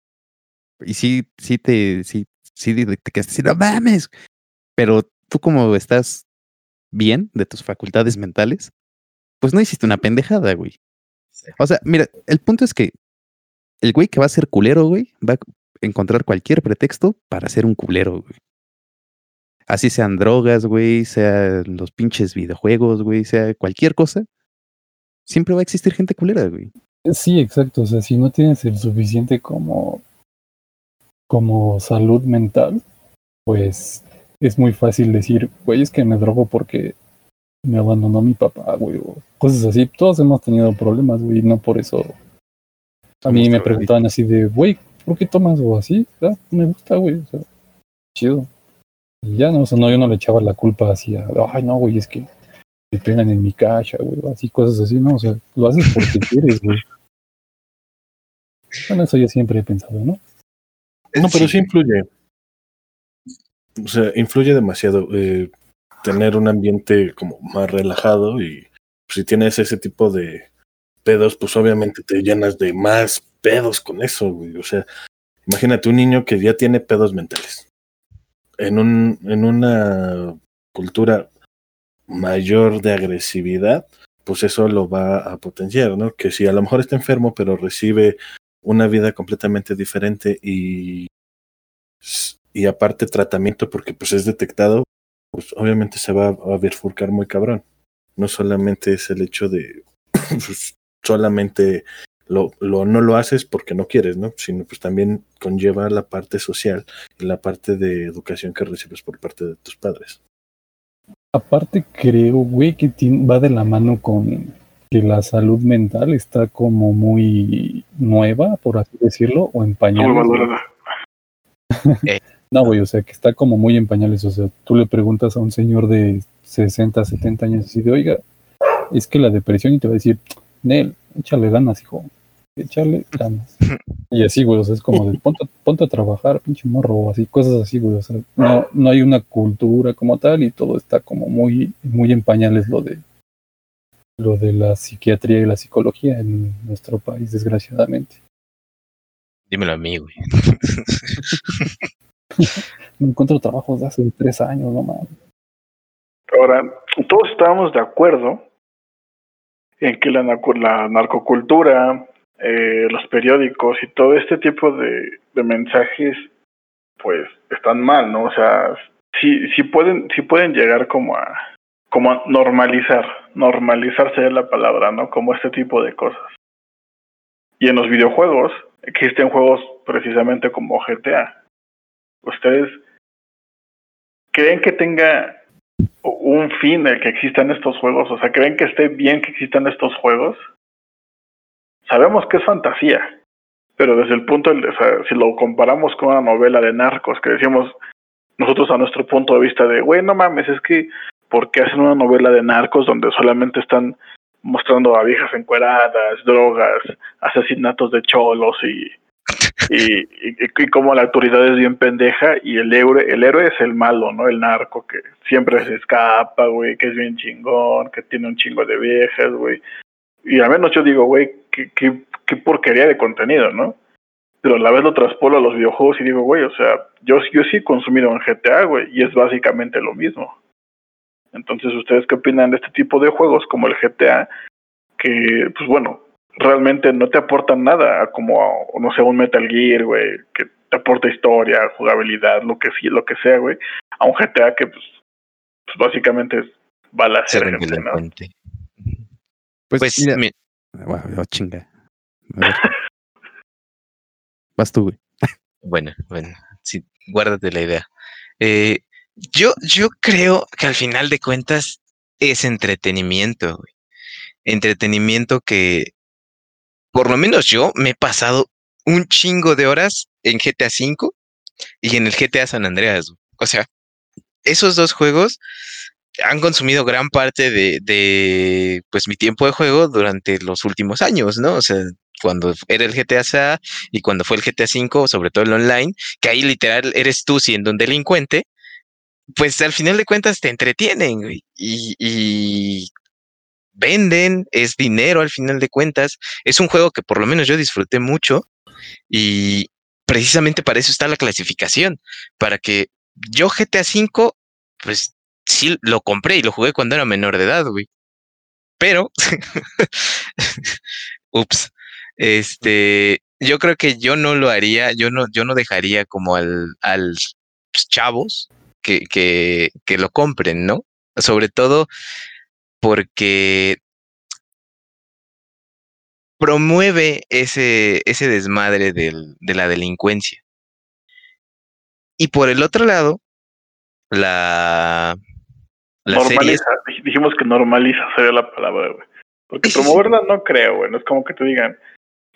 Y sí, sí te, sí, sí te quedaste así, no mames. Pero tú como estás bien de tus facultades mentales, pues no hiciste una pendejada, güey. O sea, mira, el punto es que el güey que va a ser culero, güey, va a encontrar cualquier pretexto para ser un culero, güey. Así sean drogas, güey, sean los pinches videojuegos, güey, sea cualquier cosa. Siempre va a existir gente culera, güey. Sí, exacto. O sea, si no tienes el suficiente como, como salud mental, pues es muy fácil decir, güey, es que me drogo porque me abandonó mi papá, güey, o cosas así. Todos hemos tenido problemas, güey, no por eso. A mí me preguntaban así de, güey, ¿por qué tomas o así? Ah, me gusta, güey, o sea, chido. Y ya no, o sea, no, yo no le echaba la culpa así a, ay, no, güey, es que me pegan en mi caja, güey, así, cosas así, no, o sea, lo haces porque quieres, güey. Bueno, eso yo siempre he pensado, ¿no? No, pero sí influye. O sea, influye demasiado. Eh, tener un ambiente como más relajado y si tienes ese tipo de pedos, pues obviamente te llenas de más pedos con eso, güey. O sea, imagínate un niño que ya tiene pedos mentales. En, un, en una cultura mayor de agresividad, pues eso lo va a potenciar, ¿no? Que si a lo mejor está enfermo, pero recibe una vida completamente diferente y, y aparte tratamiento porque pues es detectado, pues obviamente se va a bifurcar muy cabrón. No solamente es el hecho de pues, solamente lo, lo, no lo haces porque no quieres, ¿no? Sino pues también conlleva la parte social y la parte de educación que recibes por parte de tus padres. Aparte creo, güey, que va de la mano con que la salud mental está como muy nueva, por así decirlo, o en pañales. Eh. No, güey, o sea, que está como muy en pañales. O sea, tú le preguntas a un señor de 60, 70 años así de, oiga, es que la depresión y te va a decir, Nel, échale ganas, hijo, échale ganas. Y así, güey, o sea, es como de, ponte, ponte a trabajar, pinche morro, así, cosas así, güey, o sea, no, no hay una cultura como tal y todo está como muy, muy en pañales lo de lo de la psiquiatría y la psicología en nuestro país, desgraciadamente. Dímelo a mí, güey. Me encuentro trabajos de hace tres años, no mames. Ahora, todos estábamos de acuerdo en que la, narcocultura, eh, los periódicos y todo este tipo de, mensajes, pues están mal, ¿no? O sea, sí, pueden, sí pueden llegar como a, como normalizar, normalizar la palabra, ¿no? Como este tipo de cosas. Y en los videojuegos existen juegos precisamente como GTA. ¿Ustedes creen que tenga un fin el que existan estos juegos? O sea, ¿creen que esté bien que existan estos juegos? Sabemos que es fantasía, pero desde el punto, de, o sea, si lo comparamos con una novela de narcos, que decimos nosotros a nuestro punto de vista de, güey, no mames, es que porque hacen una novela de narcos donde solamente están mostrando a viejas encueradas, drogas, asesinatos de cholos y y, y, como la autoridad es bien pendeja y el héroe, el héroe es el malo, ¿no? El narco que siempre se escapa, güey, que es bien chingón, que tiene un chingo de viejas, güey. Y al menos yo digo, güey, qué, qué, qué porquería de contenido, ¿no? Pero a la vez lo traspolo a los videojuegos y digo, güey, o sea, yo, yo sí he consumido en GTA, güey, y es básicamente lo mismo. Entonces, ¿ustedes qué opinan de este tipo de juegos como el GTA? Que, pues bueno, realmente no te aportan nada, como, no sé, un Metal Gear, güey, que te aporta historia, jugabilidad, lo que sí, lo que sea, güey, a un GTA que, pues, pues básicamente es balas ¿no? Pues, pues mira, oh, chinga. Vas tú, güey. Bueno, bueno, sí, guárdate la idea. Eh, yo, yo creo que al final de cuentas es entretenimiento, güey. Entretenimiento que, por lo menos yo me he pasado un chingo de horas en GTA V y en el GTA San Andreas. O sea, esos dos juegos han consumido gran parte de, pues mi tiempo de juego durante los últimos años, ¿no? O sea, cuando era el GTA y cuando fue el GTA V, sobre todo el online, que ahí literal eres tú siendo un delincuente pues al final de cuentas te entretienen y, y, venden, es dinero al final de cuentas. Es un juego que por lo menos yo disfruté mucho y precisamente para eso está la clasificación, para que yo GTA V, pues sí lo compré y lo jugué cuando era menor de edad, güey. Pero, ups, este, yo creo que yo no lo haría, yo no, yo no dejaría como al, al chavos que, que, lo compren, ¿no? Sobre todo porque promueve ese, ese desmadre del, de la delincuencia. Y por el otro lado, la... normaliza, dijimos que normaliza sería la palabra, güey. Porque promoverla no creo, güey. No es como que te digan,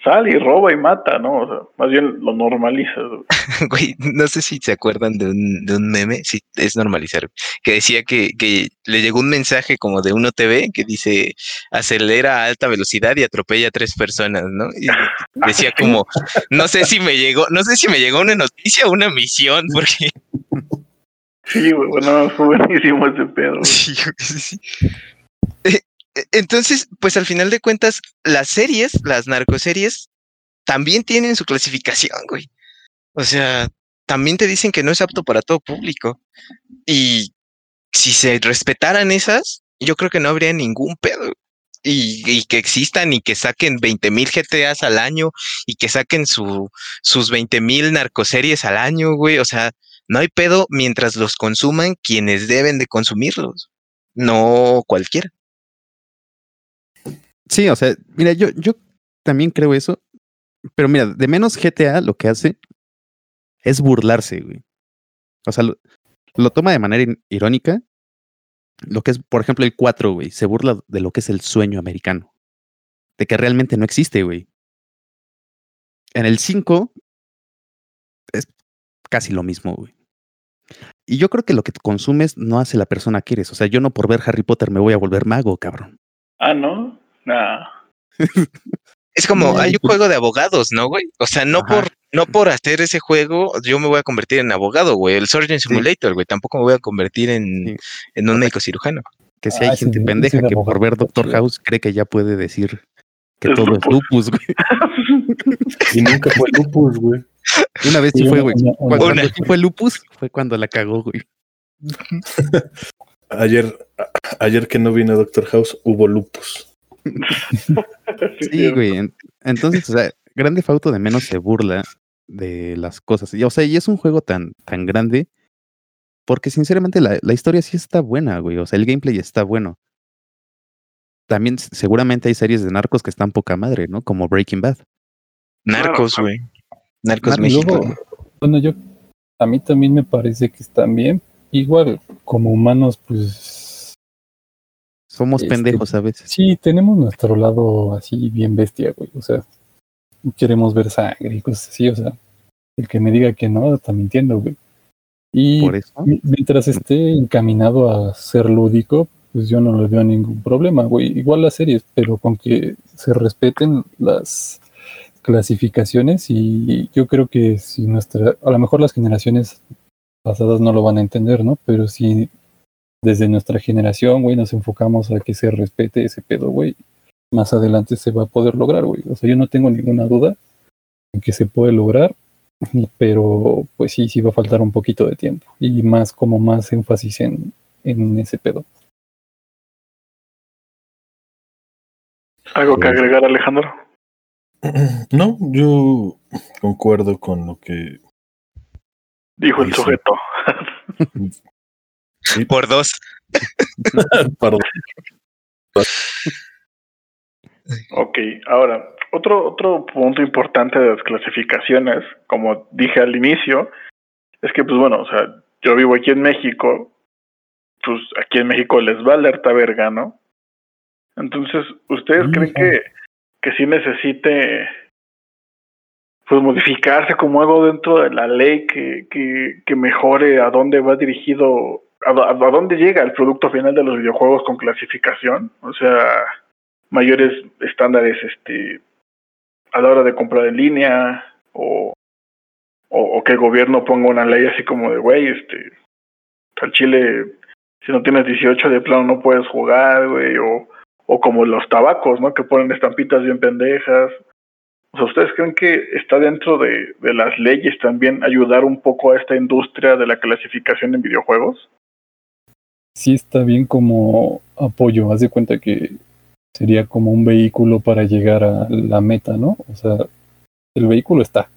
sale y roba y mata, ¿no? O sea, más bien lo normalizas. Güey, no sé si se acuerdan de un, de un meme, sí, es normalizar, que decía que, que le llegó un mensaje como de uno TV que dice, acelera a alta velocidad y atropella a tres personas, ¿no? Y decía como, no sé si me llegó, no sé si me llegó una noticia o una misión, porque... Sí, güey, bueno, fue buenísimo ese pedo. Sí, sí. E, entonces, pues al final de cuentas, las series, las narcoseries, también tienen su clasificación, güey. O sea, también te dicen que no es apto para todo público. Y si se respetaran esas, yo creo que no habría ningún pedo. y, que existan y que saquen 20 mil GTAs al año y que saquen su, sus 20 mil narcoseries al año, güey. O sea, no hay pedo mientras los consuman quienes deben de consumirlos, no cualquiera. Sí, o sea, mira, yo, yo también creo eso, pero mira, de menos GTA lo que hace es burlarse, güey. O sea, lo toma de manera irónica lo que es, por ejemplo, el 4, güey, se burla de lo que es el sueño americano. De que realmente no existe, güey. En el 5 es casi lo mismo, güey. Y yo creo que lo que consumes no hace la persona que eres. O sea, yo no por ver Harry Potter me voy a volver mago, cabrón. Ah, ¿no? Nah. Es como, hay un pues juego de abogados, ¿no, güey? O sea, no por, no por hacer ese juego, yo me voy a convertir en abogado, güey. El Surgeon Simulator, güey. Tampoco me voy a convertir en, en un médico cirujano. Que si hay ah, gente pendeja que por ver Doctor House cree que ya puede decir que todo es lupus, güey. y nunca fue lupus, güey. Una vez sí, fue, güey. Cuando, fue lupus, fue cuando la cagó, güey. ayer, ayer que no vino Doctor House, hubo lupus. sí, güey. Entonces, o sea, Grande Fauto de menos se burla de las cosas. Y, o sea, y es un juego tan, tan grande porque sinceramente la, la, historia sí está buena, güey. O sea, el gameplay está bueno. También seguramente hay series de narcos que están poca madre, ¿no? Como Breaking Bad. Narcos, güey. Narcos México. bueno, yo a mí también me parece que están bien. Igual, como humanos, pues somos este, pendejos a veces. Sí, tenemos nuestro lado así bien bestia, güey. O sea, queremos ver sangre y cosas así. O sea, el que me diga que no, está mintiendo, güey. Y mientras esté encaminado a ser lúdico, pues yo no le veo ningún problema, güey. Igual las series, pero con que se respeten las clasificaciones y yo creo que si nuestra, a lo mejor las generaciones pasadas no lo van a entender, ¿no? Pero si desde nuestra generación, güey, nos enfocamos a que se respete ese pedo, güey. Más adelante se va a poder lograr, güey. O sea, yo no tengo ninguna duda en que se puede lograr, pero pues sí, sí va a faltar un poquito de tiempo y más como más énfasis en, en ese pedo. ¿Algo que agregar, Alejandro? No, yo concuerdo con lo que dijo el sujeto. Por dos. ok, ahora, otro, otro punto importante de las clasificaciones, como dije al inicio, es que, pues bueno, o sea, yo vivo aquí en México, pues aquí en México les va alerta verga, ¿no? Entonces, ¿ustedes creen que, que sí necesite pues modificarse como algo dentro de la ley que, que, que mejore a dónde va dirigido a, dónde llega el producto final de los videojuegos con clasificación, o sea, mayores estándares este a la hora de comprar en línea o, o, que el gobierno ponga una ley así como de, güey, este, al Chile, si no tienes 18 de plano no puedes jugar, güey, o, o como los tabacos, ¿no? Que ponen estampitas bien pendejas. O sea, ¿ustedes creen que está dentro de, de las leyes también ayudar un poco a esta industria de la clasificación en videojuegos? Sí está bien como apoyo. Haz de cuenta que sería como un vehículo para llegar a la meta, ¿no? O sea, el vehículo está.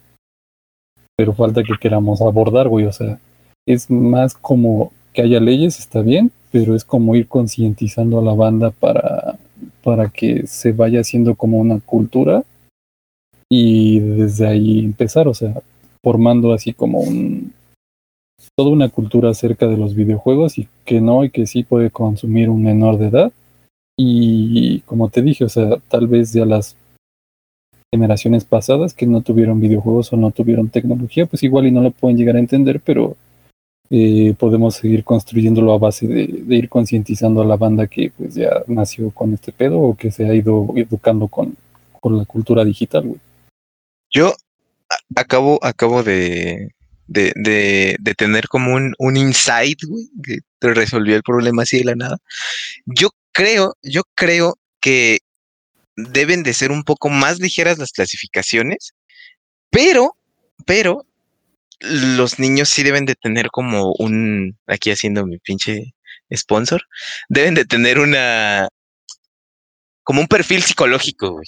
Pero falta que queramos abordar, güey. O sea, es más como que haya leyes, está bien, pero es como ir concientizando a la banda para, para que se vaya haciendo como una cultura y desde ahí empezar, o sea, formando así como un, toda una cultura acerca de los videojuegos y que no y que sí puede consumir un menor de edad. Y como te dije, o sea, tal vez ya las generaciones pasadas que no tuvieron videojuegos o no tuvieron tecnología, pues igual y no lo pueden llegar a entender, pero eh, podemos seguir construyéndolo a base de, ir concientizando a la banda que pues ya nació con este pedo o que se ha ido educando con, con la cultura digital, Yo acabo, acabo de, de, de, tener como un, un insight, güey, que te resolvió el problema así de la nada. Yo creo, yo creo que deben de ser un poco más ligeras las clasificaciones, pero, pero los niños sí deben de tener como un, aquí haciendo mi pinche sponsor, deben de tener una, como un perfil psicológico, güey.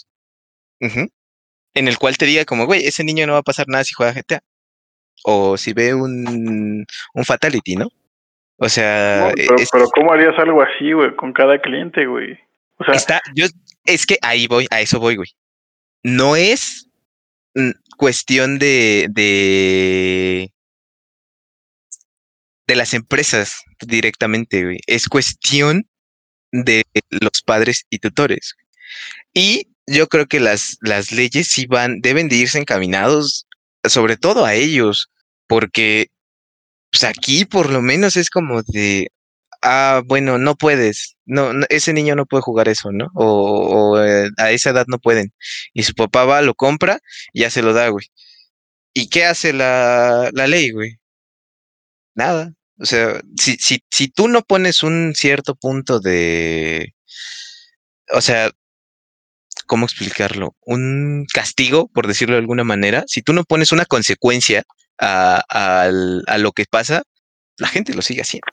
En el cual te diga como, güey, ese niño no va a pasar nada si juega GTA. O si ve un, un Fatality, ¿no? O sea... pero, pero, ¿cómo harías algo así, güey, con cada cliente, güey? O sea... Está, yo, es que ahí voy, a eso voy, güey. No es cuestión de, de, de las empresas directamente, güey. Es cuestión de los padres y tutores. Y yo creo que las, las leyes sí van, deben de irse encaminados, sobre todo a ellos, porque pues aquí por lo menos es como de, ah, bueno, no puedes, no, ese niño no puede jugar eso, ¿no? O, eh, a esa edad no pueden. Y su papá va, lo compra y ya se lo da, güey. ¿Y qué hace la, la ley, güey? Nada. O sea, si, si, si tú no pones un cierto punto de, o sea, ¿cómo explicarlo? Un castigo, por decirlo de alguna manera, si tú no pones una consecuencia a, a lo que pasa, la gente lo sigue haciendo.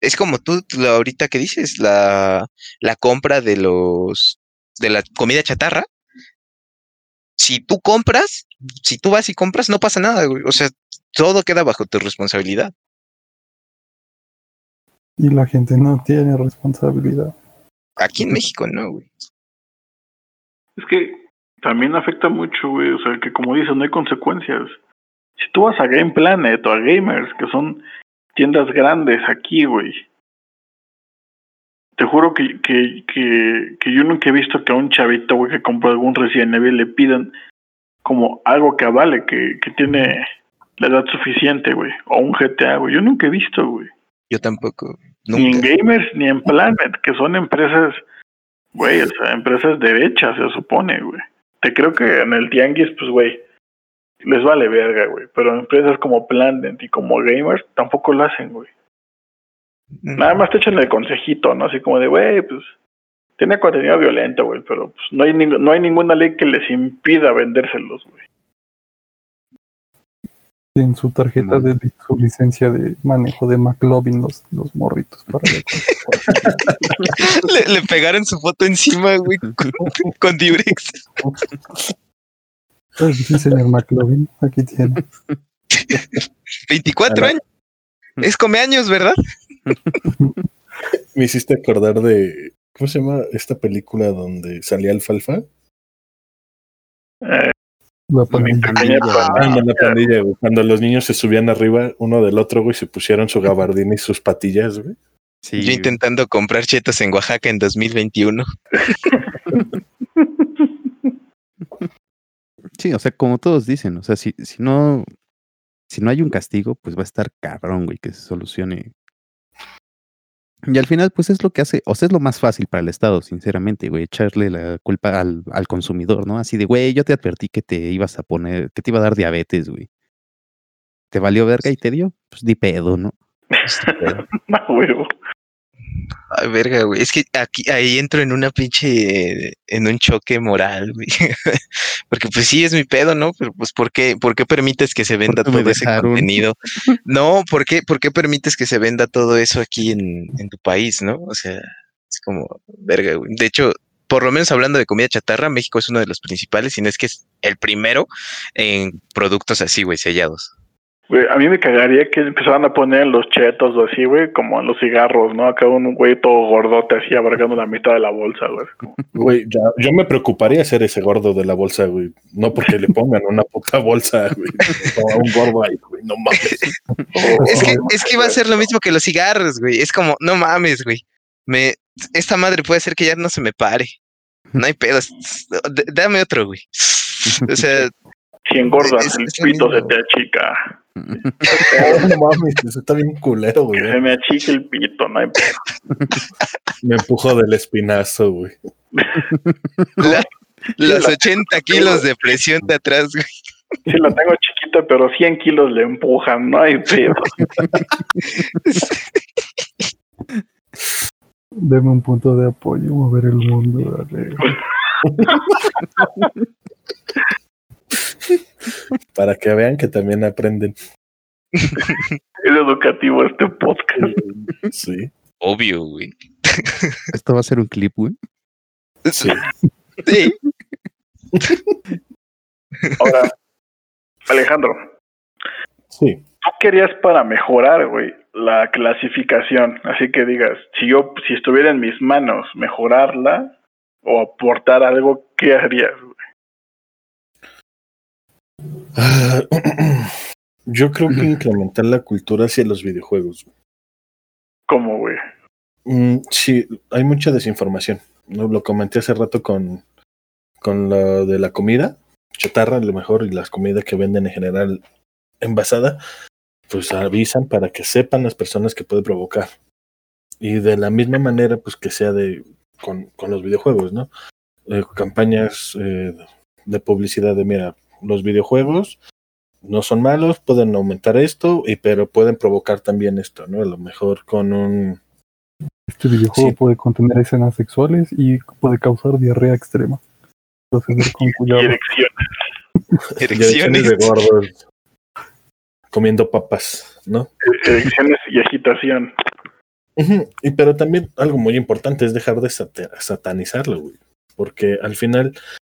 Es como tú ahorita que dices, la, la compra de los de la comida chatarra. Si tú compras, si tú vas y compras, no pasa nada, güey. O sea, todo queda bajo tu responsabilidad. Y la gente no tiene responsabilidad. Aquí en México no, güey. Es que también afecta mucho, güey. O sea, que como dices, no hay consecuencias. Si tú vas a Game Planet o a Gamers, que son tiendas grandes aquí, güey. Te juro que, que, que, que, yo nunca he visto que a un chavito, güey, que compró algún Resident Evil le pidan como algo que avale, que, que tiene la edad suficiente, güey. O un GTA, güey. Yo nunca he visto, güey. Yo tampoco. Ni en Gamers ni en Planet, que son empresas, güey, o sea, empresas derechas, se supone, güey. Te creo que en el Tianguis, pues, güey, les vale verga, güey. Pero empresas como Planet y como Gamers tampoco lo hacen, güey. Nada más te echan el consejito, ¿no? Así como de, güey, pues tiene contenido violento, güey, pero pues no hay, no hay ninguna ley que les impida vendérselos, güey. En su tarjeta de su licencia de manejo de McLovin los, los morritos para le, le, pegaron su foto encima, güey, con, con Durex. sí, señor McLovin, aquí tiene. 24 años. Es come años, ¿verdad? Me hiciste acordar de. ¿Cómo se llama esta película donde salía Alfalfa? Eh, la pandilla. la pandilla, Cuando los niños se subían arriba uno del otro, güey, se pusieron su gabardina y sus patillas, güey. Sí, Yo intentando comprar chetos en Oaxaca en 2021. Sí, o sea, como todos dicen, o sea, si, si no, si no hay un castigo, pues va a estar cabrón, güey, que se solucione. Y al final, pues es lo que hace, o sea, es lo más fácil para el Estado, sinceramente, güey, echarle la culpa al, al consumidor, ¿no? Así de, güey, yo te advertí que te ibas a poner, que te iba a dar diabetes, güey. ¿Te valió verga y te dio? Pues di pedo, ¿no? Pues, no, güey. Ay, verga, güey. Es que aquí, ahí entro en una pinche, en un choque moral, güey. Porque pues sí es mi pedo, ¿no? Pero pues ¿por qué, por qué permites que se venda todo ese contenido? No, ¿por qué, ¿por qué permites que se venda todo eso aquí en, en tu país, no? O sea, es como, verga, güey. De hecho, por lo menos hablando de comida chatarra, México es uno de los principales, y no es que es el primero en productos así, güey, sellados a mí me cagaría que empezaran a poner los chetos o así, güey, como en los cigarros, ¿no? Acá un güey todo gordote así abarcando la mitad de la bolsa, güey. Güey, yo me preocuparía ser ese gordo de la bolsa, güey. No porque le pongan una puta bolsa, güey. Como un gordo ahí, güey. No mames. es, que, es que va a ser lo mismo que los cigarros, güey. Es como, no mames, güey. Me, esta madre puede ser que ya no se me pare. No hay pedos. Dame otro, güey. O sea, si engordas, el pito se te achica. no mames, eso está bien culero, güey. se me achica el pito, no hay Me empujo del espinazo, güey. los 80 kilos de presión de atrás, güey. Sí, lo tengo chiquito, pero 100 kilos le empujan, no hay pedo. Deme un punto de apoyo, mover el mundo. Para que vean que también aprenden. es educativo este podcast. Sí. Obvio, güey. Esto va a ser un clip, güey. Sí. Sí. Ahora, Alejandro, Sí. tú querías para mejorar, güey, la clasificación. Así que digas, si yo, si estuviera en mis manos, mejorarla o aportar algo, ¿qué harías? güey? Ah, Yo creo que incrementar la cultura hacia los videojuegos. ¿Cómo, güey? Mm, sí, hay mucha desinformación. ¿no? Lo comenté hace rato con, con lo de la comida, chatarra, a lo mejor, y las comidas que venden en general envasada, pues avisan para que sepan las personas que puede provocar. Y de la misma manera, pues que sea de con, con los videojuegos, ¿no? Eh, campañas eh, de publicidad de, mira, los videojuegos no son malos, pueden aumentar esto, y, pero pueden provocar también esto, ¿no? A lo mejor con un... Este videojuego Sí. puede contener escenas sexuales y puede causar diarrea extrema. Proceder con Y cuidado. erecciones, direcciones de gordos comiendo papas, ¿no? erecciones y agitación. Y pero también algo muy importante es dejar de satanizarlo, güey. Porque al final,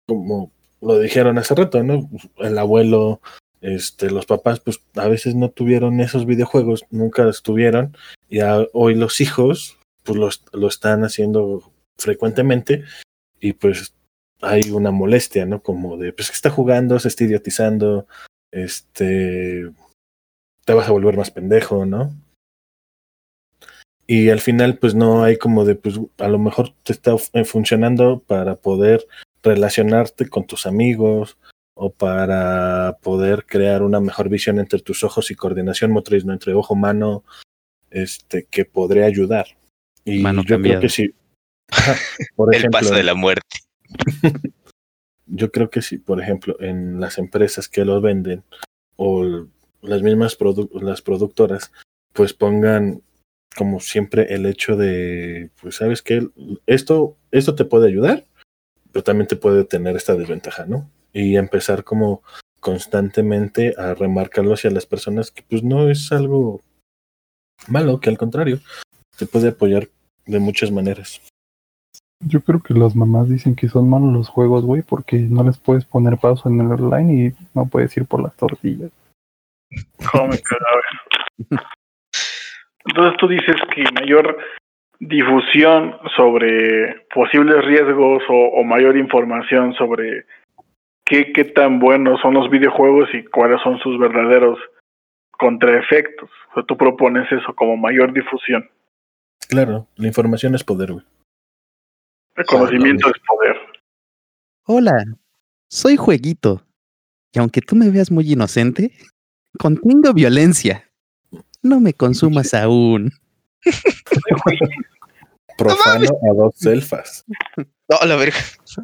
como lo dijeron hace rato, ¿no? El abuelo, este, los papás, pues a veces no tuvieron esos videojuegos, nunca estuvieron, y a- hoy los hijos, pues lo, est- lo están haciendo frecuentemente, y pues hay una molestia, ¿no? Como de, pues que está jugando, se está idiotizando, este, te vas a volver más pendejo, ¿no? Y al final, pues no hay como de, pues a lo mejor te está funcionando para poder relacionarte con tus amigos o para poder crear una mejor visión entre tus ojos y coordinación motriz, ¿no? Entre ojo, mano, este, que podría ayudar. Y Mano yo creo que sí. Ajá, Por El ejemplo, paso de la muerte. yo creo que sí, por ejemplo, en las empresas que los venden o las mismas produ- las productoras, pues pongan como siempre el hecho de, pues sabes que esto, esto te puede ayudar, pero también te puede tener esta desventaja, ¿no? Y empezar como constantemente a remarcarlo hacia las personas que pues no es algo malo, que al contrario, te puede apoyar de muchas maneras. Yo creo que las mamás dicen que son malos los juegos, güey, porque no les puedes poner pausa en el online y no puedes ir por las tortillas. ¿Cómo me? Entonces tú dices que mayor difusión sobre posibles riesgos o, o mayor información sobre qué, qué tan buenos son los videojuegos y cuáles son sus verdaderos contraefectos. O sea, tú propones eso como mayor difusión. Claro, la información es poder, güey. El conocimiento es poder. Hola, soy Jueguito. Y aunque tú me veas muy inocente, contengo violencia. No me consumas aún. Profano a dos elfas. No, la verga.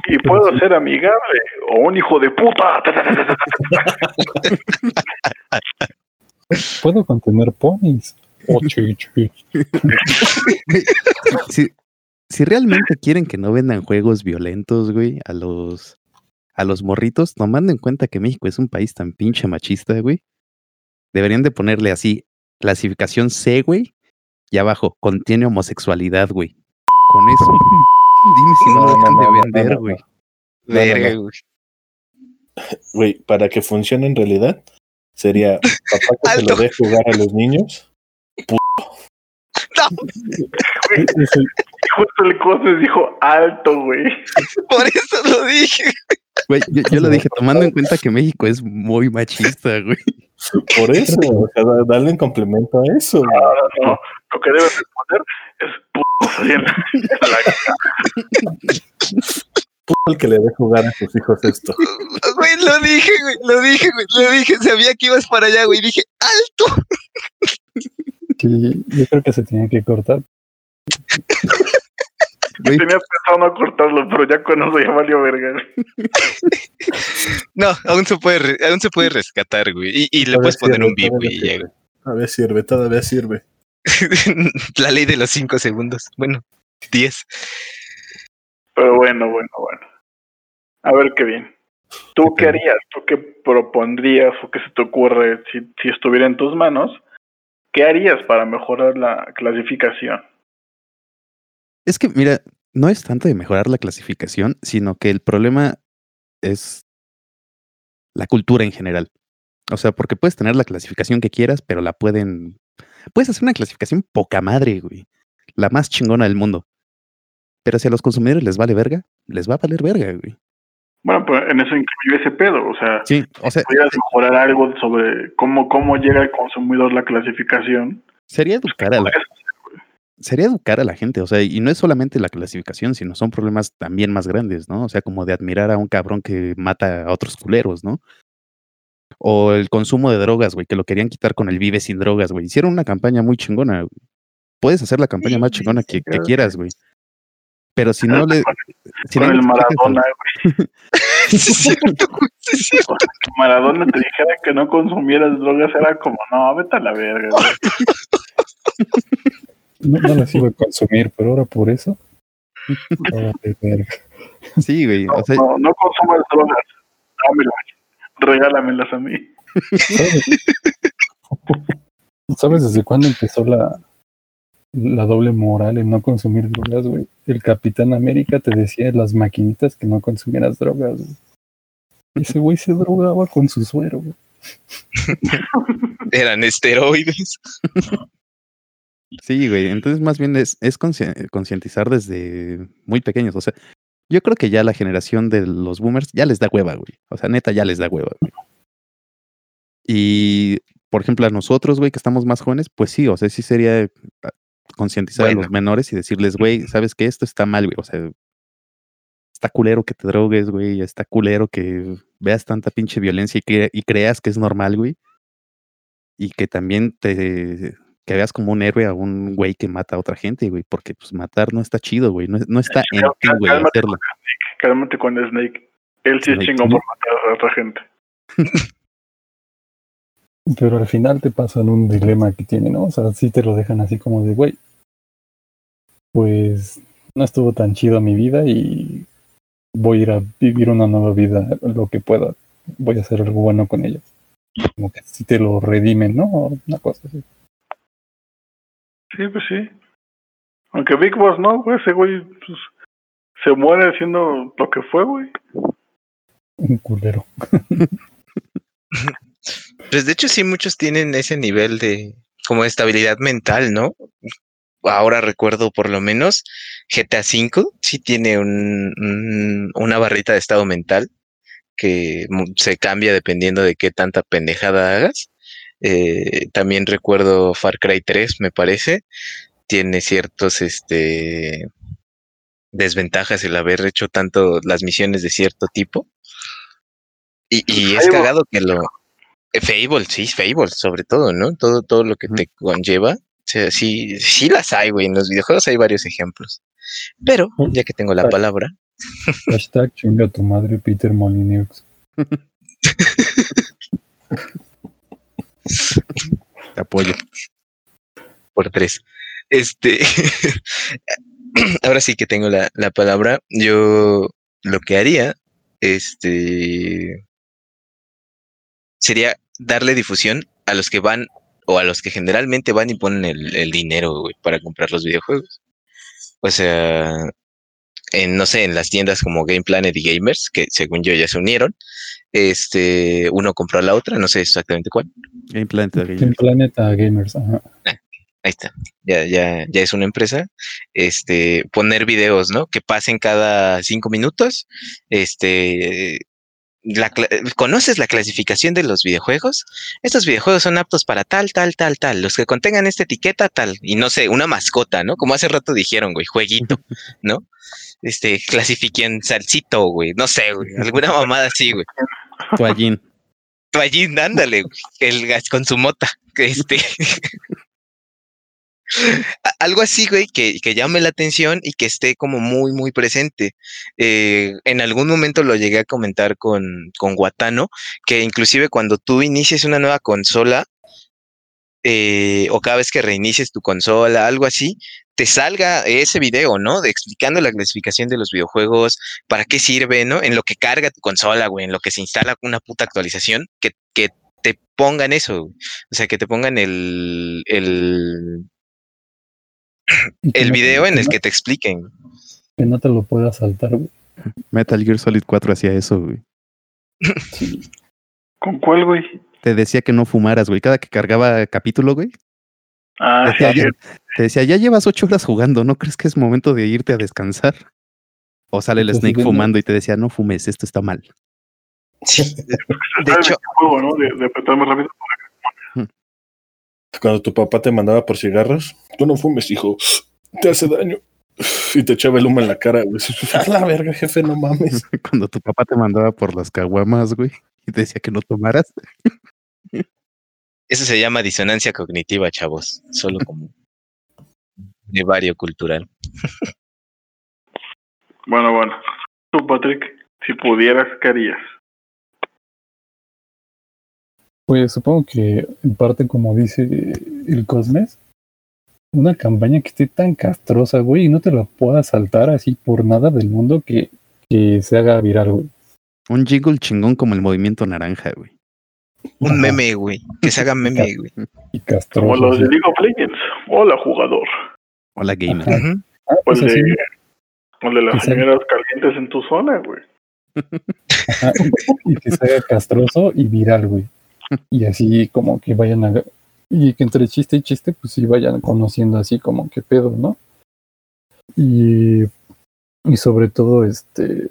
Y puedo ser amigable o un hijo de puta. Puedo contener ponis. Oh, chi, chi. Si, si realmente quieren que no vendan juegos violentos, güey, a los a los morritos, tomando en cuenta que México es un país tan pinche machista, güey, deberían de ponerle así, clasificación C, güey, y abajo, contiene homosexualidad, güey. Con eso, dime si no, No, no, dejan no, de no, no, vender, no. güey. No, no, Verga, no. güey. Güey, para que funcione en realidad, sería papá que se lo dé jugar a los niños. Güey, justo el Cosmes dijo alto, güey. Por eso lo dije. Güey, yo, yo lo dije, tomando en cuenta que México es muy machista, güey. Por eso, o sea, da- dale un complemento a eso. güey. No, no, lo que debes responder es puto. así en la- en la- Puto el que le dé jugar a sus hijos esto. Güey, lo dije, güey. Lo dije, güey. Lo dije. Sabía que ibas para allá, güey. Dije, alto. Sí, yo creo que se tenía que cortar. Güey, Tenía pensado no cortarlo, pero ya con eso ya valió verga. No, aún se puede, re- aún se puede rescatar, güey. Y, y le puedes poner sirve, un beep, güey. y ya, sirve. Todavía sirve, todavía sirve. güey. La ley de los cinco segundos. Bueno, diez. Pero bueno, bueno, bueno. A ver qué bien. ¿Tú qué harías? ¿Tú qué propondrías o qué se te ocurre si, si estuviera en tus manos? ¿Qué harías para mejorar la clasificación? Es que, mira, no es tanto de mejorar la clasificación, sino que el problema es la cultura en general. O sea, porque puedes tener la clasificación que quieras, pero la pueden. Puedes hacer una clasificación poca madre, güey. La más chingona del mundo. Pero si a los consumidores les vale verga, les va a valer verga, güey. Bueno, pues en eso incluye ese pedo, o sea, sí, o sea, mejorar algo sobre cómo, cómo llega el consumidor la clasificación. Sería educar a la, sería educar a la gente, o sea, y no es solamente la clasificación, sino son problemas también más grandes, ¿no? O sea, como de admirar a un cabrón que mata a otros culeros, ¿no? O el consumo de drogas, güey, que lo querían quitar con el Vive sin drogas, güey. Hicieron una campaña muy chingona. Puedes hacer la campaña más chingona que, quieras, güey. Pero si no le. Si con el Maradona, güey. Maradona te dijera que no consumieras drogas, era como, no, vete a la verga, güey. No, no las iba a consumir, pero ahora por eso. sí, güey. No, no, no consumas drogas. Dámelas. Regálamelas a mí. ¿Sabes? desde cuándo empezó la, la doble moral en no consumir drogas, güey? El Capitán América te decía en las maquinitas que no consumieras drogas, güey. Ese güey se drogaba con su suero, güey. Eran esteroides. Sí, güey. Entonces, más bien es, es concientizar desde muy pequeños. O sea, yo creo que ya la generación de los boomers ya les da hueva, güey. O sea, neta, ya les da hueva, güey. Y, por ejemplo, a nosotros, güey, que estamos más jóvenes, pues sí, o sea, sí sería ah, concientizar a los menores y decirles, güey, ¿sabes qué? Esto está mal, güey. O sea, está culero que te drogues, güey. Está culero que veas tanta pinche violencia y, y creas que es normal, güey. Y que también te que veas como un héroe a un güey que mata a otra gente, güey, porque pues matar no está chido, güey, no, no está en ti, güey, hacerlo. Cálmate con Snake. Él sí es chingón por matar a otra gente. Pero al final te pasan un dilema que tiene, ¿no? O sea, sí te lo dejan así como de, güey, pues no estuvo tan chido mi vida y voy a ir a vivir una nueva vida lo que pueda. Voy a hacer algo bueno con ellos. Como que si te lo redimen, ¿no? Una cosa así. Sí, pues sí. Aunque Big Boss no, güey, ese güey pues, se muere haciendo lo que fue, güey. Un culero. pues de hecho sí muchos tienen ese nivel de como estabilidad mental, ¿no? Ahora recuerdo por lo menos GTA V sí tiene un, una barrita de estado mental que se cambia dependiendo de qué tanta pendejada hagas. Eh, también recuerdo Far Cry 3, me parece. Tiene ciertos este, desventajas el haber hecho tanto las misiones de cierto tipo. Y, y es cagado que lo. Eh, Fable, sí, Fable, sobre todo, ¿no? Todo, todo lo que te conlleva. sí, sí las hay, güey. En los videojuegos hay varios ejemplos. Pero, ya que tengo la palabra. Hashtag chinga tu madre, Peter Molyneux. Apoyo. Por tres. Este. ahora sí que tengo la, la, palabra. Yo lo que haría, este. Sería darle difusión a los que van o a los que generalmente van y ponen el, el dinero para comprar los videojuegos. O sea, en, no sé, en las tiendas como Game Planet y Gamers, que según yo ya se unieron, este, uno compró a la otra, no sé exactamente cuál. Game Planet Gamers. Game Planet Gamers, ajá. Ah, ahí está, ya, ya, ya es una empresa. Este, poner videos, ¿no? Que pasen cada cinco minutos. Este, la, ¿conoces la clasificación de los videojuegos? Estos videojuegos son aptos para tal, tal, tal, tal. Los que contengan esta etiqueta, tal. Y no sé, una mascota, ¿no? Como hace rato dijeron, güey, jueguito, ¿no? Este, clasifiquen salsito, güey. No sé, güey. Alguna mamada así, güey. Toallín. Toallín, ándale, güey. El gas con su mota. Este. algo así, güey, que, que, llame la atención y que esté como muy, muy presente. Eh, en algún momento lo llegué a comentar con, con Guatano, que inclusive cuando tú inicies una nueva consola, eh, o cada vez que reinicies tu consola, algo así, te salga ese video, ¿no? De explicando la clasificación de los videojuegos, para qué sirve, ¿no? En lo que carga tu consola, güey, en lo que se instala una puta actualización, que, que te pongan eso, o sea, que te pongan el, el video en el que te expliquen. que no te lo puedas saltar, güey. Metal Gear Solid 4 hacía eso, güey. ¿Con cuál, güey? Te decía que no fumaras, güey. Cada que cargaba capítulo, güey. Ah, Decía, sí, ya- te decía, ya llevas ocho horas jugando, ¿no crees que es momento de irte a descansar? O sale el Snake de- fumando y te decía, no fumes, esto está mal. Sí. De ¿sabes hecho, qué juego, ¿no? De, de apretar más rápido. Cuando tu papá te mandaba por cigarros, tú no fumes, hijo, te hace daño. Y te echaba el humo en la cara, güey. A la verga, jefe, no mames. Cuando tu papá te mandaba por las caguamas, güey, y te decía que no tomaras. eso se llama disonancia cognitiva, chavos. Solo como de vario cultural. Bueno, bueno. Tú, Patrick, si pudieras, ¿qué harías? Pues supongo que en parte, como dice el Cosmes, una campaña que esté tan castrosa, güey, y no te la puedas saltar así por nada del mundo que, que se haga viral, güey. Un jingle chingón como el movimiento naranja, güey. Un Ajá, meme, güey. Que se haga meme, güey. Y castroso. Como los de League of Legends. Hola, jugador. Hola, gamer. Ujú. Ah, O el pues de, o el de las señoras calientes en tu zona, güey. y que se haga castroso y viral, güey. Y así como que vayan a... Y que entre chiste y chiste, pues sí vayan conociendo así como que pedo, ¿no? Y, y sobre todo, este,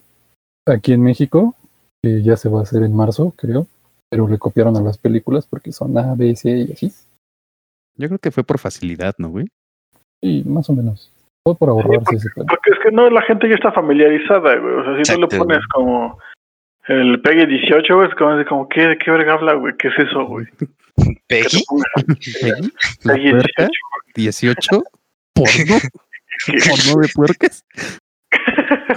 aquí en México, que ya se va a hacer en marzo, creo, pero le copiaron a las películas porque son A, B, C y así. Yo creo que fue por facilidad, ¿no, güey? Y más o menos. Fue por ahorrarse ese pedo. Porque es que no, la gente ya está familiarizada, güey. O sea, si tú le pones como el Peggy 18, güey, es como, así como ¿qué, ¿de qué verga habla, güey? ¿Qué es eso, güey? Peggy. Peggy, La Peggy puerca, 18, porno, 18. porno de puercas.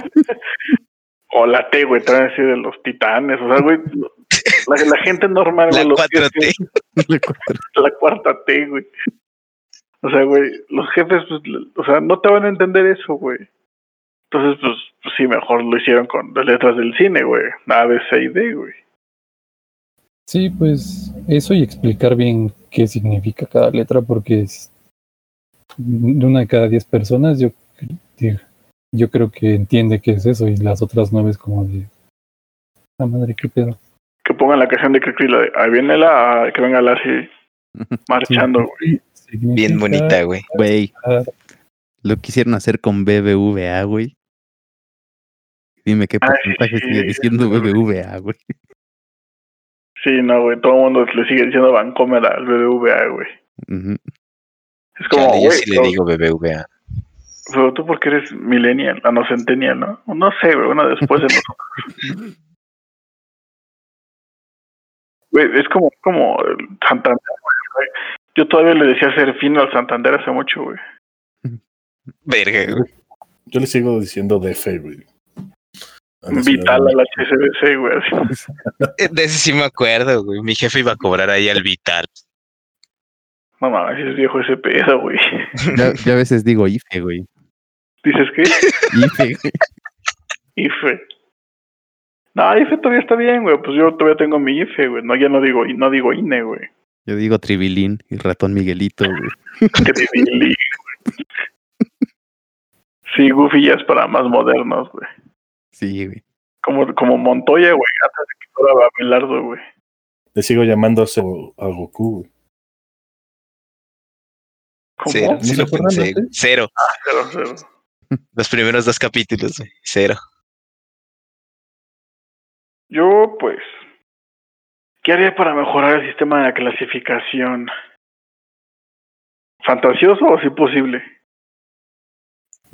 o la T, güey, te van a decir de los titanes. O sea, güey, la, la gente normal, La güey, los 4T. jefes- la cuarta T, güey. O sea, güey, los jefes, pues, o sea, no te van a entender eso, güey. Entonces, pues, pues sí, mejor lo hicieron con las letras del cine, güey. A, B, C y D, güey. Sí, pues eso y explicar bien qué significa cada letra, porque es de una de cada diez personas, yo, yo, creo que entiende qué es eso, y las otras nueve es como de. La madre, qué pedo. Que pongan la canción de Cricri, la de ahí viene la, que venga la así marchando, güey. Sí, Bien bonita, güey. Güey, lo quisieron hacer con BBVA, güey. Dime qué porcentaje sí, sigue sí, diciendo. BBVA, güey. Sí, no, güey, todo el mundo le sigue diciendo Bancomer al BBVA, güey. Ujú. Es como, Chale, yo sí le pero- digo BBVA. pero tú porque eres millennial, ah, no centennial, ¿no? No sé, güey, una después de nosotros. Güey, es como, como el Santander, güey. Yo todavía le decía ser fino al Santander hace mucho, güey. Verga, güey. Yo le sigo diciendo DF, güey. A la Vital ciudad. al HSBC, güey. De ese sí me acuerdo, güey. Mi jefe iba a cobrar ahí al Vital. No mames, es viejo ese pedo, güey. Ya, ya a veces digo IFE, güey. ¿Dices qué? IFE, güey. IFE. No, IFE todavía está bien, güey. Pues yo todavía tengo mi IFE, güey. No, ya no digo, no digo INE, güey. Yo digo Tribilín y ratón Miguelito, güey. Tribilín, güey. Sí, Goofy ya es para más modernos, güey. Sí, güey. Como, como Montoya, güey, antes de que fuera Abelardo, güey. Le sigo llamando a, Goku, güey. ¿Cómo? Cero. Cero. Cero, cero. Los primeros dos capítulos, güey. Cero. Yo, pues, ¿qué haría para mejorar el sistema de la clasificación? ¿Fantasioso o sí posible?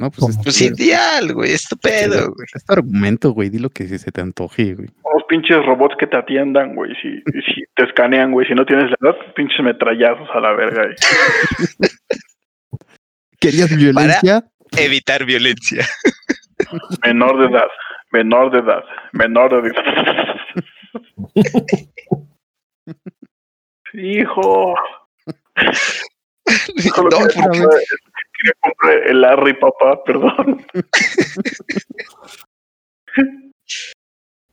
No, pues es, Pues es- ideal, güey. Estupendo, güey. es tu argumento, güey. Di lo que se te antoje, güey. Unos pinches robots que te atiendan, güey. Si, si te escanean, güey. Si no tienes la edad, pinches metrallazos a la verga. güey. ¿Querías violencia? Evitar violencia. Menor de edad. Menor de edad. Menor de edad. Hijo. No, quería, comprar, el Larry, papá, perdón.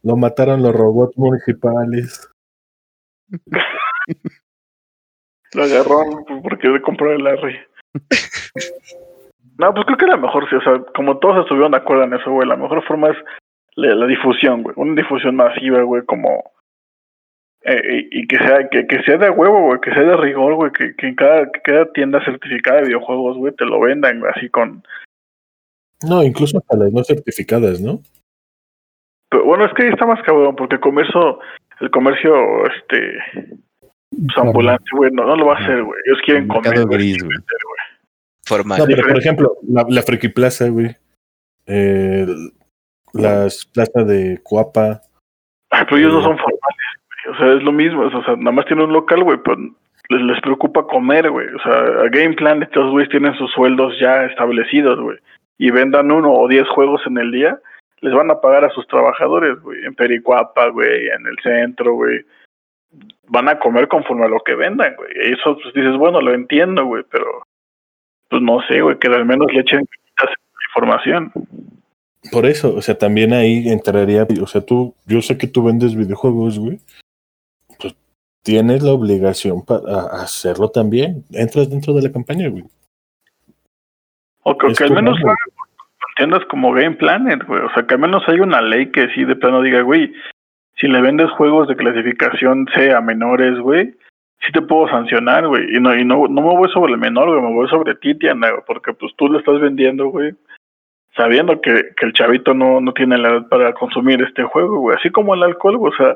Lo mataron los robots municipales. Lo agarró porque de comprar el Larry. No, pues creo que la mejor, sí, o sea, como todos estuvieron de acuerdo en eso, güey, la mejor forma es la, difusión, güey. Una difusión masiva, güey, como... Eh, y que sea que, que sea de huevo, güey, que sea de rigor, güey, que, que en cada, que cada tienda certificada de videojuegos, güey, te lo vendan, así con... No, incluso hasta las no certificadas, ¿no? Pero, bueno, es que ahí está más cabrón, porque el comercio, el comercio, este, pues, ambulante, güey, no, no, lo va a hacer, güey. Ellos quieren comer, gris, güey. Formal. No, pero por ejemplo, la, la Friki Plaza, güey. Eh, las plazas de Cuapa. Ah, pero ellos no son formales. O sea, es lo mismo. O sea, nada más tienen un local, güey, pero les, preocupa comer, güey. O sea, a Game Plan, estos güeyes tienen sus sueldos ya establecidos, güey. Y vendan uno o diez juegos en el día, les van a pagar a sus trabajadores, güey. En Pericuapa, güey, en el centro, güey. Van a comer conforme a lo que vendan, güey. Eso, pues dices, bueno, lo entiendo, güey, pero pues no sé, güey, que al menos le echen información. Por eso, o sea, también ahí entraría, o sea, tú, yo sé que tú vendes videojuegos, güey, tienes la obligación para hacerlo también. Entras dentro de la campaña, güey. O que, al menos lo entiendas como Game Planet, güey. O sea, que al menos hay una ley que sí de plano diga, güey, si le vendes juegos de clasificación C a menores, güey, sí te puedo sancionar, güey. Y no, y no, no me voy sobre el menor, güey, me voy sobre ti, tienda, porque pues tú lo estás vendiendo, güey. Sabiendo que, que el chavito no, no tiene la edad para consumir este juego, güey. Así como el alcohol, güey. O sea,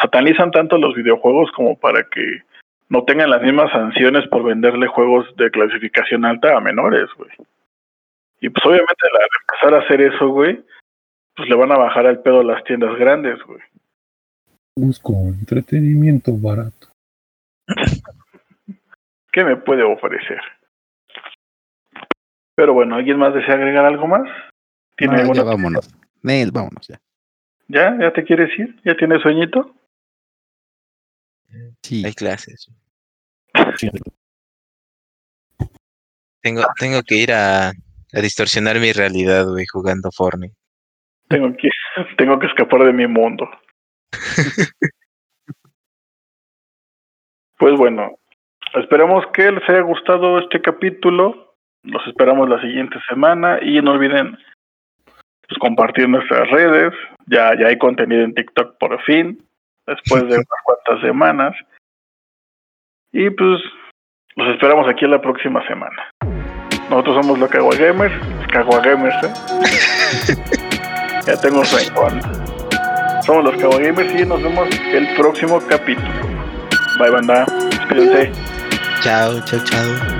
satanizan tanto los videojuegos como para que no tengan las mismas sanciones por venderle juegos de clasificación alta a menores, güey. Y pues obviamente al empezar a hacer eso, güey, pues le van a bajar al pedo a las tiendas grandes, güey. Busco entretenimiento barato. ¿Qué me puede ofrecer? Pero bueno, ¿alguien más desea agregar algo más? ¿Tiene ya vámonos. Nel, vámonos ya. ¿Ya? ¿Ya te quieres ir? ¿Ya tienes sueñito? Sí. Hay clases. Tengo, tengo que ir a, a distorsionar mi realidad, güey, jugando Fortnite. Tengo que, tengo que escapar de mi mundo. Pues bueno, esperamos que les haya gustado este capítulo. Los esperamos la siguiente semana y no olviden pues, compartir nuestras redes. Ya, ya hay contenido en TikTok por fin, después de unas cuantas semanas. Y pues los esperamos aquí la próxima semana. Nosotros somos los Cagua Gamers. Cagua Gamers, ¿eh? ya tengo sueño. Somos los Cagua Gamers y nos vemos el próximo capítulo. Bye, banda. Cuídense. Chao, chao, chao.